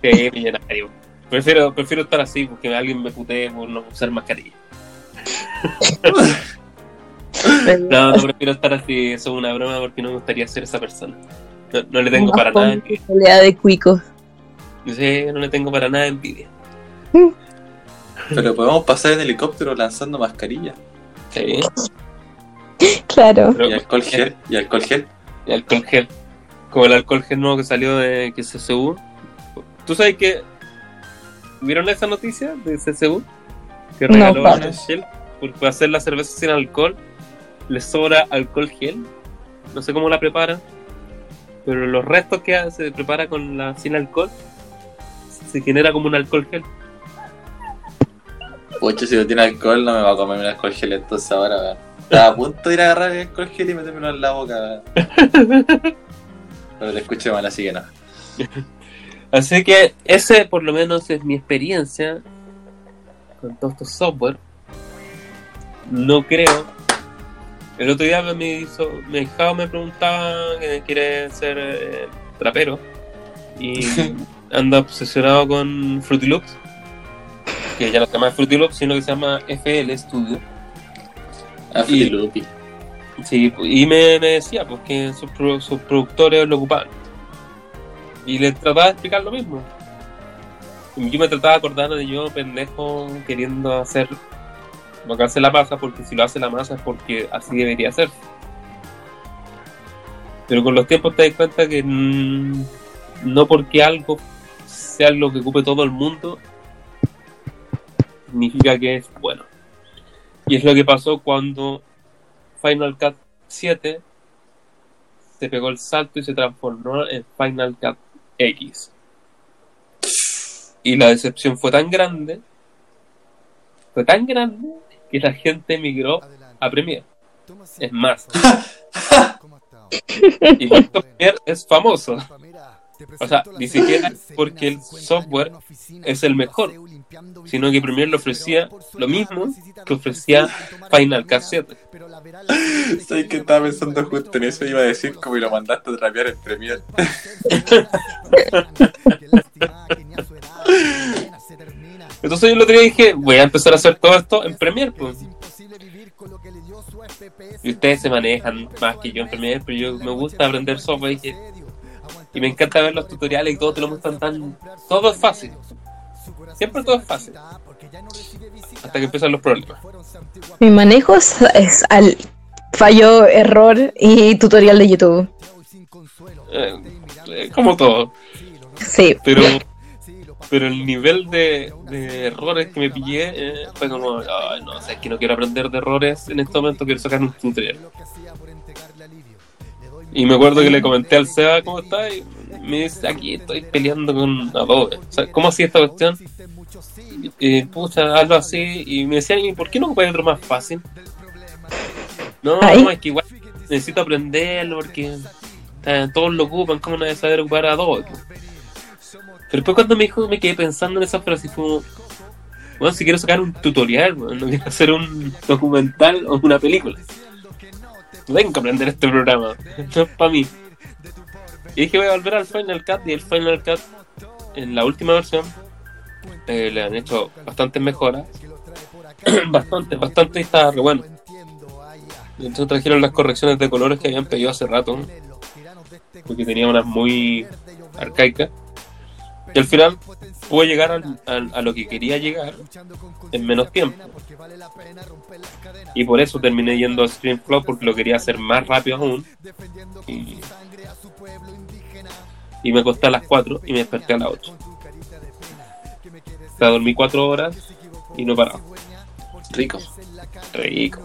Speaker 1: Sí, millonario. Prefiero, prefiero estar así porque alguien me putee por no usar mascarilla. No, no prefiero estar así, eso es una broma porque no me gustaría ser esa persona. No, no le tengo para nada envidia.
Speaker 2: De cuicos.
Speaker 1: Sí, no le tengo para nada envidia.
Speaker 3: Pero podemos pasar en helicóptero lanzando mascarillas.
Speaker 1: Sí,
Speaker 2: Claro.
Speaker 1: pero
Speaker 3: Y alcohol gel. Y alcohol gel.
Speaker 1: y alcohol gel. Como el alcohol gel nuevo que salió de que CSU. ¿Tú sabes que vieron esa noticia de CSU? Que
Speaker 2: No,
Speaker 1: regaló
Speaker 2: pa.
Speaker 1: alcohol gel por hacer la cerveza sin alcohol. Le sobra alcohol gel. No sé cómo la preparan. Pero los restos que hace- se prepara con la sin alcohol se genera como un alcohol gel.
Speaker 3: Pucha, si no tiene alcohol, no me va a comer un alcohol gel entonces ahora, weón. Estaba a punto de ir a agarrar el gel y metérmelo en la boca. Pero te escuché mal, así que no.
Speaker 1: Así que ese por lo menos es mi experiencia con todos estos software. No creo El otro día me hizo, mi me preguntaba que quiere ser eh, trapero y anda obsesionado con Fruity Loops, que ya no se llama Fruity Loops, sino que se llama FL Studio. Y-. Sí, y me, me decía pues que sus, pro- sus productores lo ocupaban. Y le trataba de explicar lo mismo. Yo me trataba de acordar de yo, pendejo, queriendo hacer lo que hace la masa, porque si lo hace la masa es porque así debería ser. Pero con los tiempos te das cuenta que no porque algo sea lo que ocupe todo el mundo, significa que es bueno. Y es lo que pasó cuando Final Cut 7 se pegó el salto y se transformó en Final Cut X. Y la decepción fue tan grande, fue tan grande, que la gente migró a Premiere. Es más, y Premiere es famoso. O sea, ni siquiera porque el software es el mejor, sino que Premiere le ofrecía lo mismo que ofrecía Final Cut 7.
Speaker 3: ¿Sabes que estaba pensando justo en eso? Iba a decir como y lo mandaste a trapear en Premiere.
Speaker 1: Entonces yo el otro día dije, voy a empezar a hacer todo esto en Premiere. Pues. Y ustedes se manejan más que yo en Premiere, pero yo me gusta aprender software y, que- y me encanta ver los tutoriales y todo te lo muestran tan... Todo es fácil. Siempre todo es fácil. Hasta que empiezan los problemas.
Speaker 2: Mi manejo es, es al fallo, error y tutorial de YouTube.
Speaker 1: Eh, eh, como todo.
Speaker 2: Sí.
Speaker 1: Pero pero el nivel de, de errores que me pillé eh, fue como, "Ay, no, o sea, es que no quiero aprender de errores en este momento, quiero sacar un tutorial. Y me acuerdo que le comenté al Seba cómo está y me dice, aquí estoy peleando con Adobe. O sea, ¿cómo hacía esta cuestión? Y pucha, hazlo así. Y me decían, ¿y por qué no ocupáis otro más fácil? No, no, es que igual necesito aprenderlo porque eh, todos lo ocupan, ¿cómo no debe saber ocupar Adobe? po?". Pero después cuando me dijo, me quedé pensando en esa frase y fue bueno, si quiero sacar un tutorial, bueno, no quiero hacer un documental o una película. Tengo que aprender este programa, no es para mí. Y dije, voy a volver al Final Cut y el Final Cut, en la última versión, eh, le han hecho bastantes mejoras. bastante, bastante y está bueno. Entonces trajeron las correcciones de colores que habían pedido hace rato, porque tenía unas muy arcaicas. Y al final pude llegar al- al- a lo que quería llegar en menos tiempo. Y por eso terminé yendo a ScreenFlow porque lo quería hacer más rápido aún. Y, y me acosté a las 4 y me desperté a las 8. O sea, dormí 4 horas y no paraba.
Speaker 3: Rico.
Speaker 1: Rico.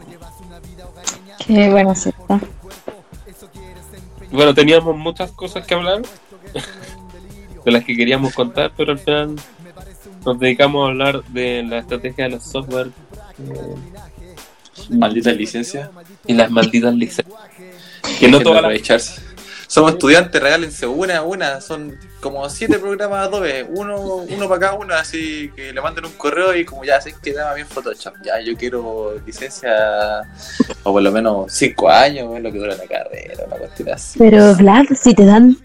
Speaker 2: Qué buena secta.
Speaker 1: Bueno, teníamos muchas cosas que hablar de las que queríamos contar, pero al final nos dedicamos a hablar de la estrategia de los software eh,
Speaker 3: Maldita licencia.
Speaker 1: y las malditas licencias. Que no todas las
Speaker 3: aprovecharse. Somos estudiantes, regálense una, una. Son como siete programas Adobe. Uno, uno para cada uno, así que le manden un correo y como ya sé que daba bien Photoshop. Ya, yo quiero licencia o por lo menos cinco años, es lo que dura la carrera, una cuestión así.
Speaker 2: Pero Vlad, si te dan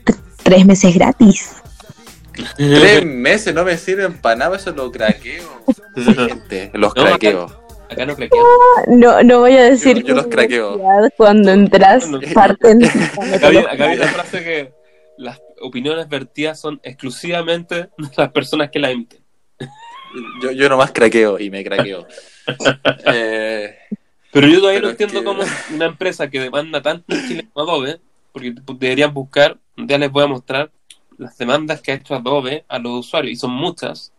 Speaker 2: tres meses gratis.
Speaker 3: Tres meses no me sirven para nada, eso lo craqueo. Gente, los
Speaker 1: No,
Speaker 3: craqueo.
Speaker 1: Acá no craqueamos.
Speaker 2: No, no voy a decir
Speaker 3: Yo- yo los craqueo.
Speaker 2: Cuando entras, parten.
Speaker 1: Acá había una frase que las opiniones vertidas son exclusivamente de las personas que la emiten.
Speaker 3: Yo, yo nomás craqueo y me craqueo. eh,
Speaker 1: Pero yo todavía
Speaker 3: Pero
Speaker 1: no entiendo
Speaker 3: que-
Speaker 1: cómo una empresa que demanda tanto en Chile como Adobe, porque deberían buscar, ya les voy a mostrar las demandas que ha hecho Adobe a los usuarios, y son muchas.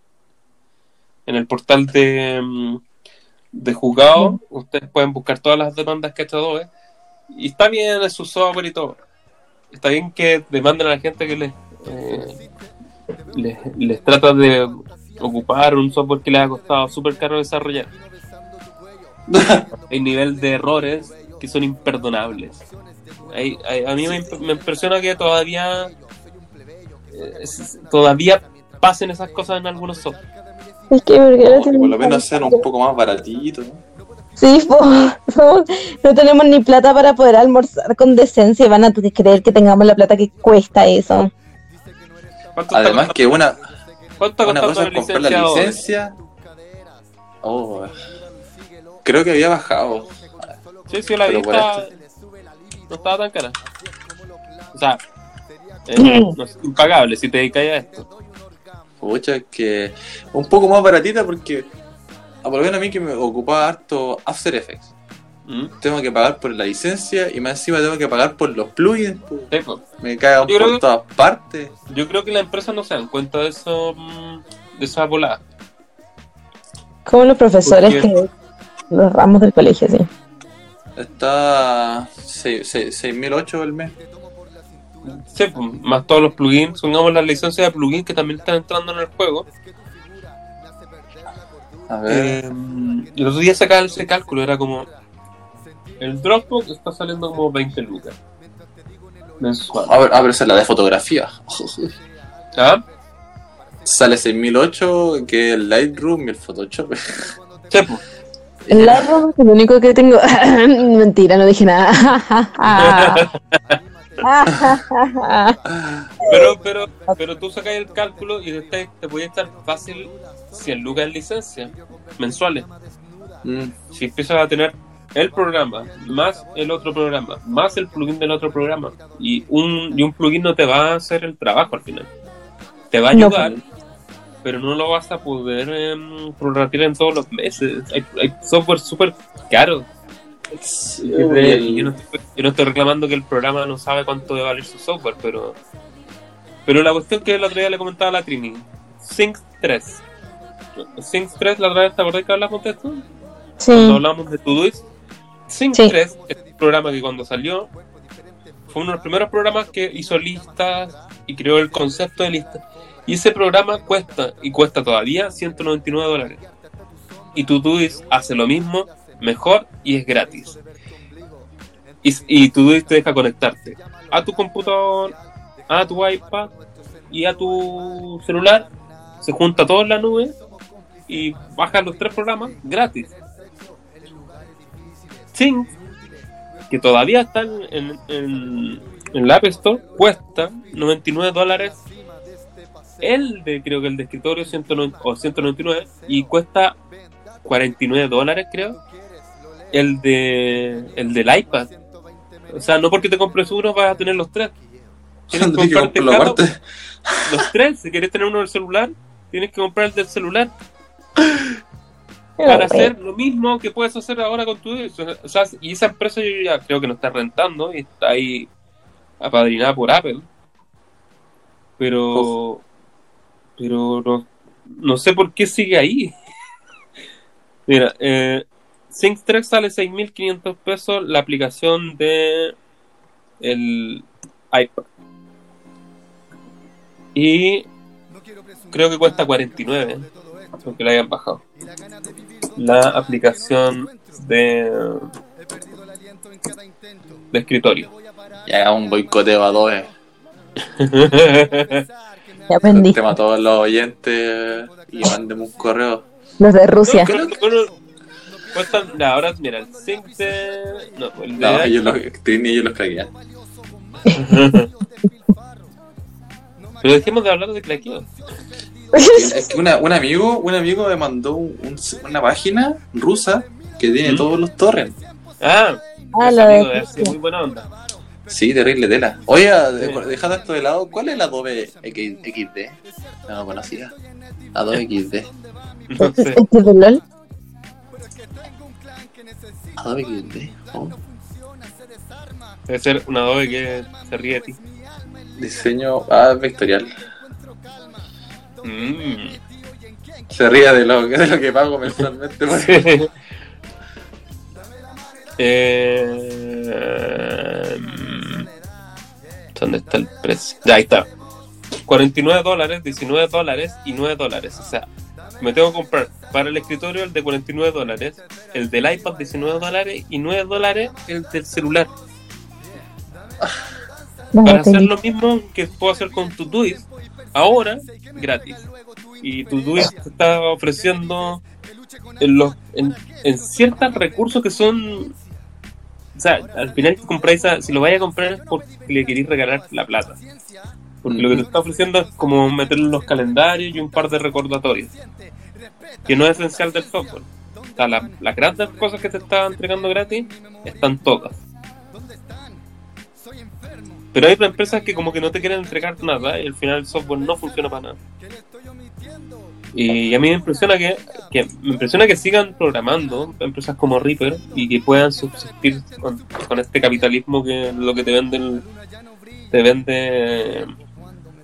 Speaker 1: En el portal de, mm, de juzgado, ustedes pueden buscar todas las demandas que ha hecho Adobe, y está bien su software y todo. Está bien que demanden a la gente que les, eh, les, les trata de ocupar un software que les ha costado súper caro desarrollar el nivel de errores que son imperdonables. Ahí- ahí- a mí me, imp- me impresiona que todavía es- todavía pasen esas cosas en algunos software.
Speaker 2: Es que no
Speaker 3: por lo menos sean un poco más baratitos, ¿no?
Speaker 2: Sí, po, somos- no tenemos ni plata para poder almorzar con decencia y van a creer que tengamos la plata que cuesta eso.
Speaker 1: ¿Cuánto
Speaker 3: Además que una,
Speaker 1: ¿cuánto está
Speaker 3: una cosa
Speaker 1: la
Speaker 3: es comprar la
Speaker 1: licencia.
Speaker 3: Oh, creo que había bajado.
Speaker 1: Sí, sí, la vi
Speaker 3: Pero por
Speaker 1: estaba- no estaba tan cara. O sea, eh, no es impagable si te dedicas a esto.
Speaker 3: Pucha, que un poco más baratita porque, a por lo menos a mí que me ocupaba harto After Effects.
Speaker 1: ¿Mm?
Speaker 3: Tengo que pagar por la licencia y más encima tengo que pagar por los plugins. pues.
Speaker 1: Sí, pues.
Speaker 3: Me cagan
Speaker 1: Yo
Speaker 3: por
Speaker 1: que-
Speaker 3: todas partes.
Speaker 1: Yo creo que las empresas no se dan cuenta de eso, mm, de esa volada.
Speaker 2: Como los profesores que los ramos del colegio, sí.
Speaker 3: Está 6.008 el mes.
Speaker 1: Sí, pues, más todos los plugins, pongamos las licencias de plugins que también están entrando en el juego.
Speaker 3: A ver.
Speaker 1: Eh, el otro día sacaba ese cálculo, era como el Dropbox está saliendo como 20 lucas mensual.
Speaker 3: A ver, ah, pero esa es la de fotografía.
Speaker 1: ¿Ah?
Speaker 3: Sale 6008, que es el Lightroom y el Photoshop.
Speaker 1: Sí, pues.
Speaker 2: El Lightroom es el único que tengo. Mentira, no dije nada.
Speaker 1: Pero, pero, pero tú sacas el cálculo y te, te puede estar fácil 100 lucas en licencia mensuales.
Speaker 3: Mm,
Speaker 1: Si empiezas a tener el programa, más el otro programa, más el plugin del otro programa, y un, y un plugin no te va a hacer el trabajo al final. Te va a
Speaker 2: No.
Speaker 1: ayudar, pero no lo vas a poder eh, prorratear en todos los meses. Hay, hay software súper caro. De- y yo, no estoy, yo no estoy reclamando que el programa no sabe cuánto debe valer su software, pero pero la cuestión que el otro día le comentaba a la Trini, Sync 3. Sync 3, la otra vez te acordás que hablamos de esto?
Speaker 2: Sí.
Speaker 1: Cuando hablamos de Todoist. Sync
Speaker 2: Sí.
Speaker 1: 3 es un programa que cuando salió fue uno de los primeros programas que hizo listas y creó el concepto de listas. Y ese programa cuesta, y cuesta todavía, 199 dólares. Y Todoist hace lo mismo, mejor y es gratis. Y, y Todoist te deja conectarte a tu computador, a tu iPad y a tu celular. Se junta todo en la nube y bajas los tres programas gratis. Sync, que todavía está en, la App Store, cuesta 99 dólares. El de, creo que el de escritorio 109 o 199 y cuesta 49 dólares, creo. El de el del iPad. O sea, no porque te compres uno vas a tener los tres. Tienes que comprarte cada- los tres. Si quieres tener uno del celular, tienes que comprar el del celular para hacer lo mismo que puedes hacer ahora con tu o sea, y esa empresa yo ya creo que no está rentando y está ahí apadrinada por Apple pero pero no, no sé por qué sigue ahí mira eh, SyncTrack sale 6.500 pesos la aplicación de el iPad y creo que cuesta 49 porque la hayan bajado la aplicación de, de escritorio.
Speaker 3: Y haga un boicoteo a Adobe.
Speaker 2: Ya aprendí.
Speaker 3: Tema a todos los oyentes y mándeme un correo.
Speaker 2: Los de Rusia.
Speaker 1: No, cuestan- ya, ahora mira, el de. No, el de.
Speaker 3: No, ellos los, Trini y ellos los craquean.
Speaker 1: pero dejemos de hablar de craqueo.
Speaker 3: Es que una- un amigo, un amigo me mandó un- un- una página rusa que tiene
Speaker 1: ¿Mm?
Speaker 3: todos los torrents.
Speaker 1: Ah,
Speaker 2: Ah, la de
Speaker 1: muy buena onda.
Speaker 3: Sí, terrible tela. Oye, dejando esto de lado, ¿cuál es el Adobe X- XD? No lo conocía. Adobe XD.
Speaker 1: No sé.
Speaker 2: ¿Este de LOL?
Speaker 3: Adobe. Oh.
Speaker 1: Debe ser un Adobe que se ríe de ti.
Speaker 3: Diseño ah, vectorial.
Speaker 1: Mm.
Speaker 3: Se ríe de lo, de lo que pago mensualmente.
Speaker 1: Sí. Eh, mm, ¿Dónde está el precio? Ya, ahí está. 49 dólares, 19 dólares y 9 dólares. O sea, me tengo que comprar para el escritorio el de 49 dólares, el del iPad 19 dólares y 9 dólares el del celular. Para hacer lo mismo que puedo hacer con Todoist, ahora gratis. Y Todoist te está ofreciendo en, los, en, en ciertos recursos que son. O sea, al final compráis, a- si lo vais a comprar es porque le queréis regalar la plata. Porque lo que te está ofreciendo es como meterle los calendarios y un par de recordatorios. Que no es esencial del software. O sea, la- las grandes cosas que te está entregando gratis están todas. Pero hay empresas que como que no te quieren entregar nada y al final el software no funciona para nada. Y a mí me impresiona que, me impresiona que sigan programando empresas como Reaper y que puedan subsistir con, este capitalismo que lo que te venden te vende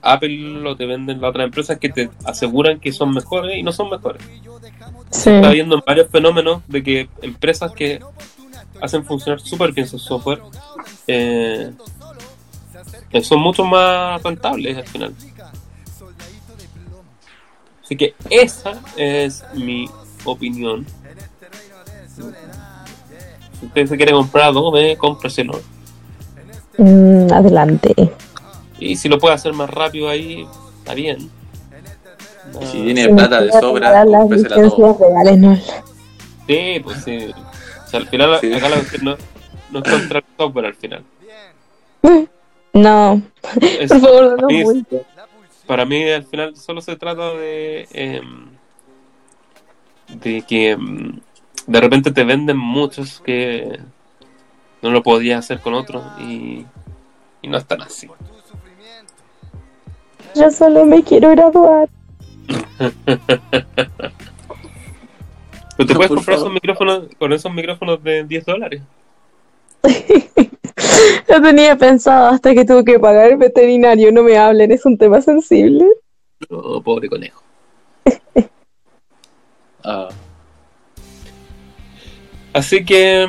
Speaker 1: Apple o te venden las otras empresas que te aseguran que son mejores y no son mejores.
Speaker 2: Sí.
Speaker 1: Está habiendo varios fenómenos de que empresas que hacen funcionar súper bien su software eh, eh, son mucho más rentables al final. Así que esa es mi opinión. Si usted se quiere comprar Adobe, cómpreselo.
Speaker 2: Mm, adelante.
Speaker 1: Y si lo puede hacer más rápido ahí, está bien.
Speaker 3: Y si
Speaker 1: Ah,
Speaker 3: tiene plata de sobra,
Speaker 2: las
Speaker 3: todo.
Speaker 2: regálenos.
Speaker 1: Sí, pues sí. O sea, al final,
Speaker 3: Sí.
Speaker 1: acá la cuestión no, no es contra el software al final.
Speaker 2: No,
Speaker 1: Es-
Speaker 2: por favor, no
Speaker 1: para, mí, para al final, solo se trata de. em, de que em, de repente te venden muchos que no lo podías hacer con otros y, y no están así.
Speaker 2: Yo solo me quiero graduar.
Speaker 1: Pero te
Speaker 3: No,
Speaker 1: puedes comprar
Speaker 3: favor.
Speaker 1: esos micrófonos con esos micrófonos de 10 dólares.
Speaker 2: Lo tenía pensado hasta que tuve que pagar el veterinario. No me hablen, es un tema sensible.
Speaker 1: Oh, pobre conejo.
Speaker 3: Ah,
Speaker 1: Así que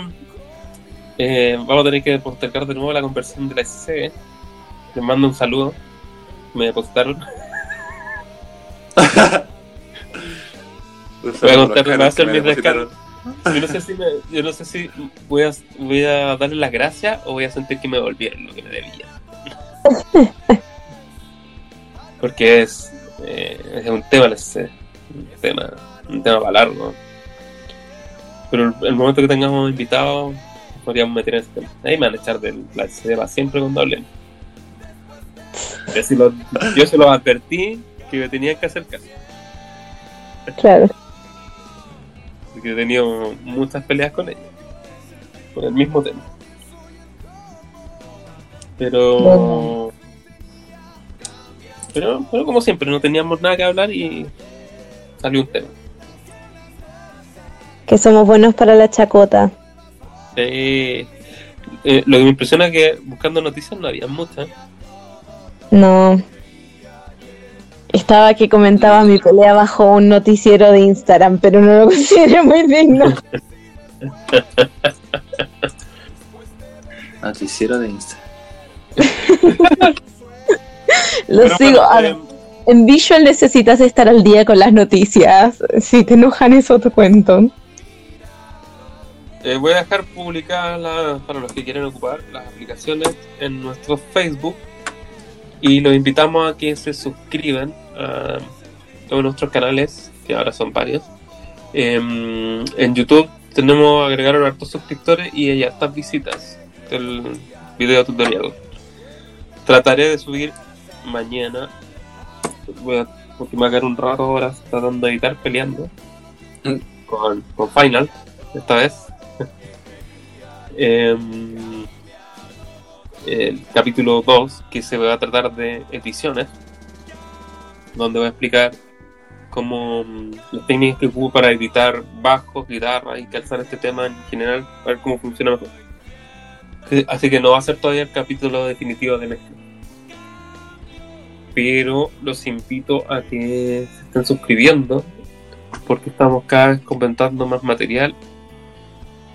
Speaker 1: eh, vamos a tener que postergar de nuevo la conversión de la SC. Les mando un saludo. Me depositaron. Voy a contar, voy a hacer mis descargos. Yo no sé si, me- yo no sé si voy, a, voy a darle las gracias o voy a sentir que me devolvieron lo que me debían. Porque es, eh, es un tema, SC, un tema, un tema para largo. Pero el, el momento que tengamos invitados, podríamos meter ese tema. Ahí me van a echar de la para siempre cuando hablen. Yo, se los advertí que me tenían que hacer caso.
Speaker 2: Claro.
Speaker 1: Porque he tenido muchas peleas con ella. Con el mismo tema. Pero. Pero, pero como siempre, no teníamos nada que hablar y salió un tema.
Speaker 2: Que somos buenos para la chacota.
Speaker 1: Eh, eh, lo que me impresiona es que buscando noticias no había muchas.
Speaker 2: No. Estaba que comentaba mi pelea bajo un noticiero de Instagram, pero no lo considero muy digno.
Speaker 3: Noticiero de Insta.
Speaker 2: Lo
Speaker 1: Pero
Speaker 2: sigo.
Speaker 1: bueno,
Speaker 2: A
Speaker 1: eh,
Speaker 2: en Visual necesitas estar al día con las noticias. Si te enojan, eso te cuento.
Speaker 1: Eh, voy a dejar publicadas para los que quieren ocupar las aplicaciones en nuestro Facebook y los invitamos a que se suscriban a todos nuestros canales, que ahora son varios. Em, en YouTube tenemos agregaron hartos suscriptores y hay hartas visitas del video tutorial. Trataré de subir mañana, voy a, porque me va a quedar un rato ahora tratando de editar peleando
Speaker 3: Mm.
Speaker 1: con, con Final esta vez. Em, el capítulo 2, que se va a tratar de ediciones, donde voy a explicar cómo mm, las técnicas que ocupo para editar bajos, guitarras y calzar este tema en general, a ver cómo funciona mejor. Sí, Así que no va a ser todavía el capítulo definitivo de mezcla. Pero los invito a que se estén suscribiendo porque estamos cada vez comentando más material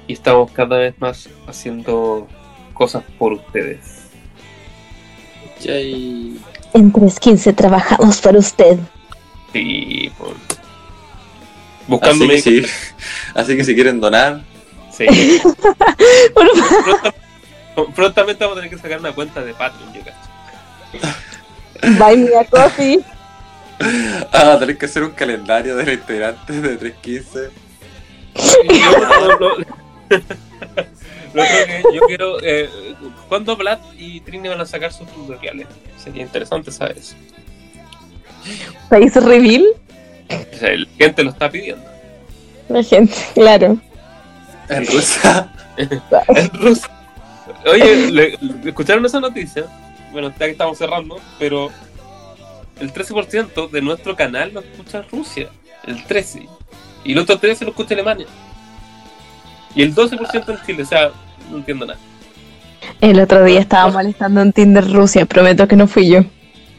Speaker 1: y estamos cada vez más haciendo cosas por ustedes.
Speaker 3: Yay.
Speaker 2: En 315 trabajamos para usted.
Speaker 1: Sí, por... buscando
Speaker 3: Así que, si, así que si quieren donar,
Speaker 1: Sí.
Speaker 2: Bueno,
Speaker 1: prontamente vamos a tener que sacar una cuenta de Patreon, yo cacho.
Speaker 2: Buy me a coffee.
Speaker 3: Ah, tenés que hacer un calendario de los integrantes de 315.
Speaker 1: Yo, lo- lo- lo otro que yo quiero. Eh, ¿Cuándo Vlad y Trini van a sacar sus tutoriales? Sería interesante saber eso.
Speaker 2: ¿País reveal?
Speaker 1: O sea, la gente lo está pidiendo.
Speaker 2: La gente, claro.
Speaker 3: En Rusia.
Speaker 1: En Rusia. Oye, ¿le- le- ¿escucharon esa noticia? Bueno, ya que estamos cerrando, pero el 13% de nuestro canal lo escucha Rusia. El 13%. Y el otro 13% lo escucha Alemania. Y el 12% en Chile. O sea, no entiendo nada.
Speaker 2: El otro día estaba molestando en Tinder Rusia, prometo que no fui yo.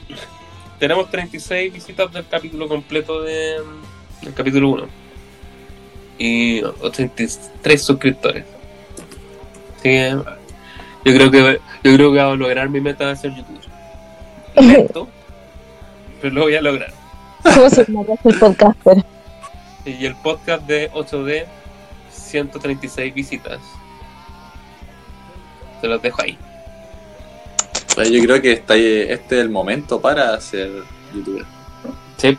Speaker 1: Tenemos 36 visitas del capítulo completo de, del capítulo 1. Y 83 suscriptores. Así que yo creo que yo creo que voy a lograr mi meta de ser youtuber. Lento, pero lo voy a lograr.
Speaker 2: ¿Cómo se el podcaster?
Speaker 1: Y el podcast de 8D, 136 visitas. Se los dejo ahí.
Speaker 3: Pues yo creo que está, este es el momento para ser youtuber.
Speaker 1: Sí.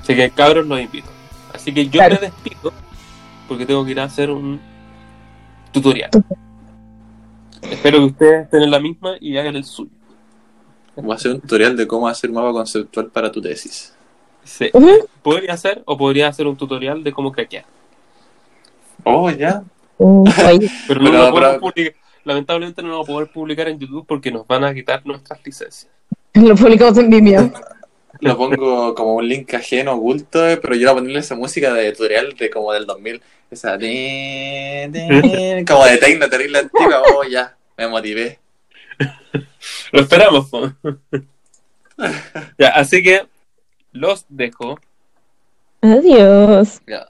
Speaker 1: Así que cabros los invito. Así que yo
Speaker 2: Claro.
Speaker 1: me despido porque tengo que ir a hacer un tutorial. Espero que ustedes estén en la misma y hagan el suyo.
Speaker 3: Voy a hacer un tutorial de cómo hacer un mapa conceptual para tu tesis.
Speaker 1: Sí. Podría hacer o podría hacer un tutorial de cómo hackear.
Speaker 3: Oh, ya.
Speaker 2: Oye,
Speaker 1: Pero no
Speaker 3: Pero-
Speaker 1: lo podemos
Speaker 3: pero-
Speaker 1: publicar. Lamentablemente no lo vamos a poder publicar en YouTube porque nos van a quitar nuestras licencias.
Speaker 2: lo publicamos en Vimeo.
Speaker 3: Lo pongo como un link ajeno oculto, eh, pero yo voy a ponerle esa música de tutorial de como del 2000. Esa de, de- como de tecno terrible antigua. Oh, ya. Me motivé.
Speaker 1: Lo esperamos. po. ya, así que los dejo.
Speaker 2: Adiós.
Speaker 3: Ya.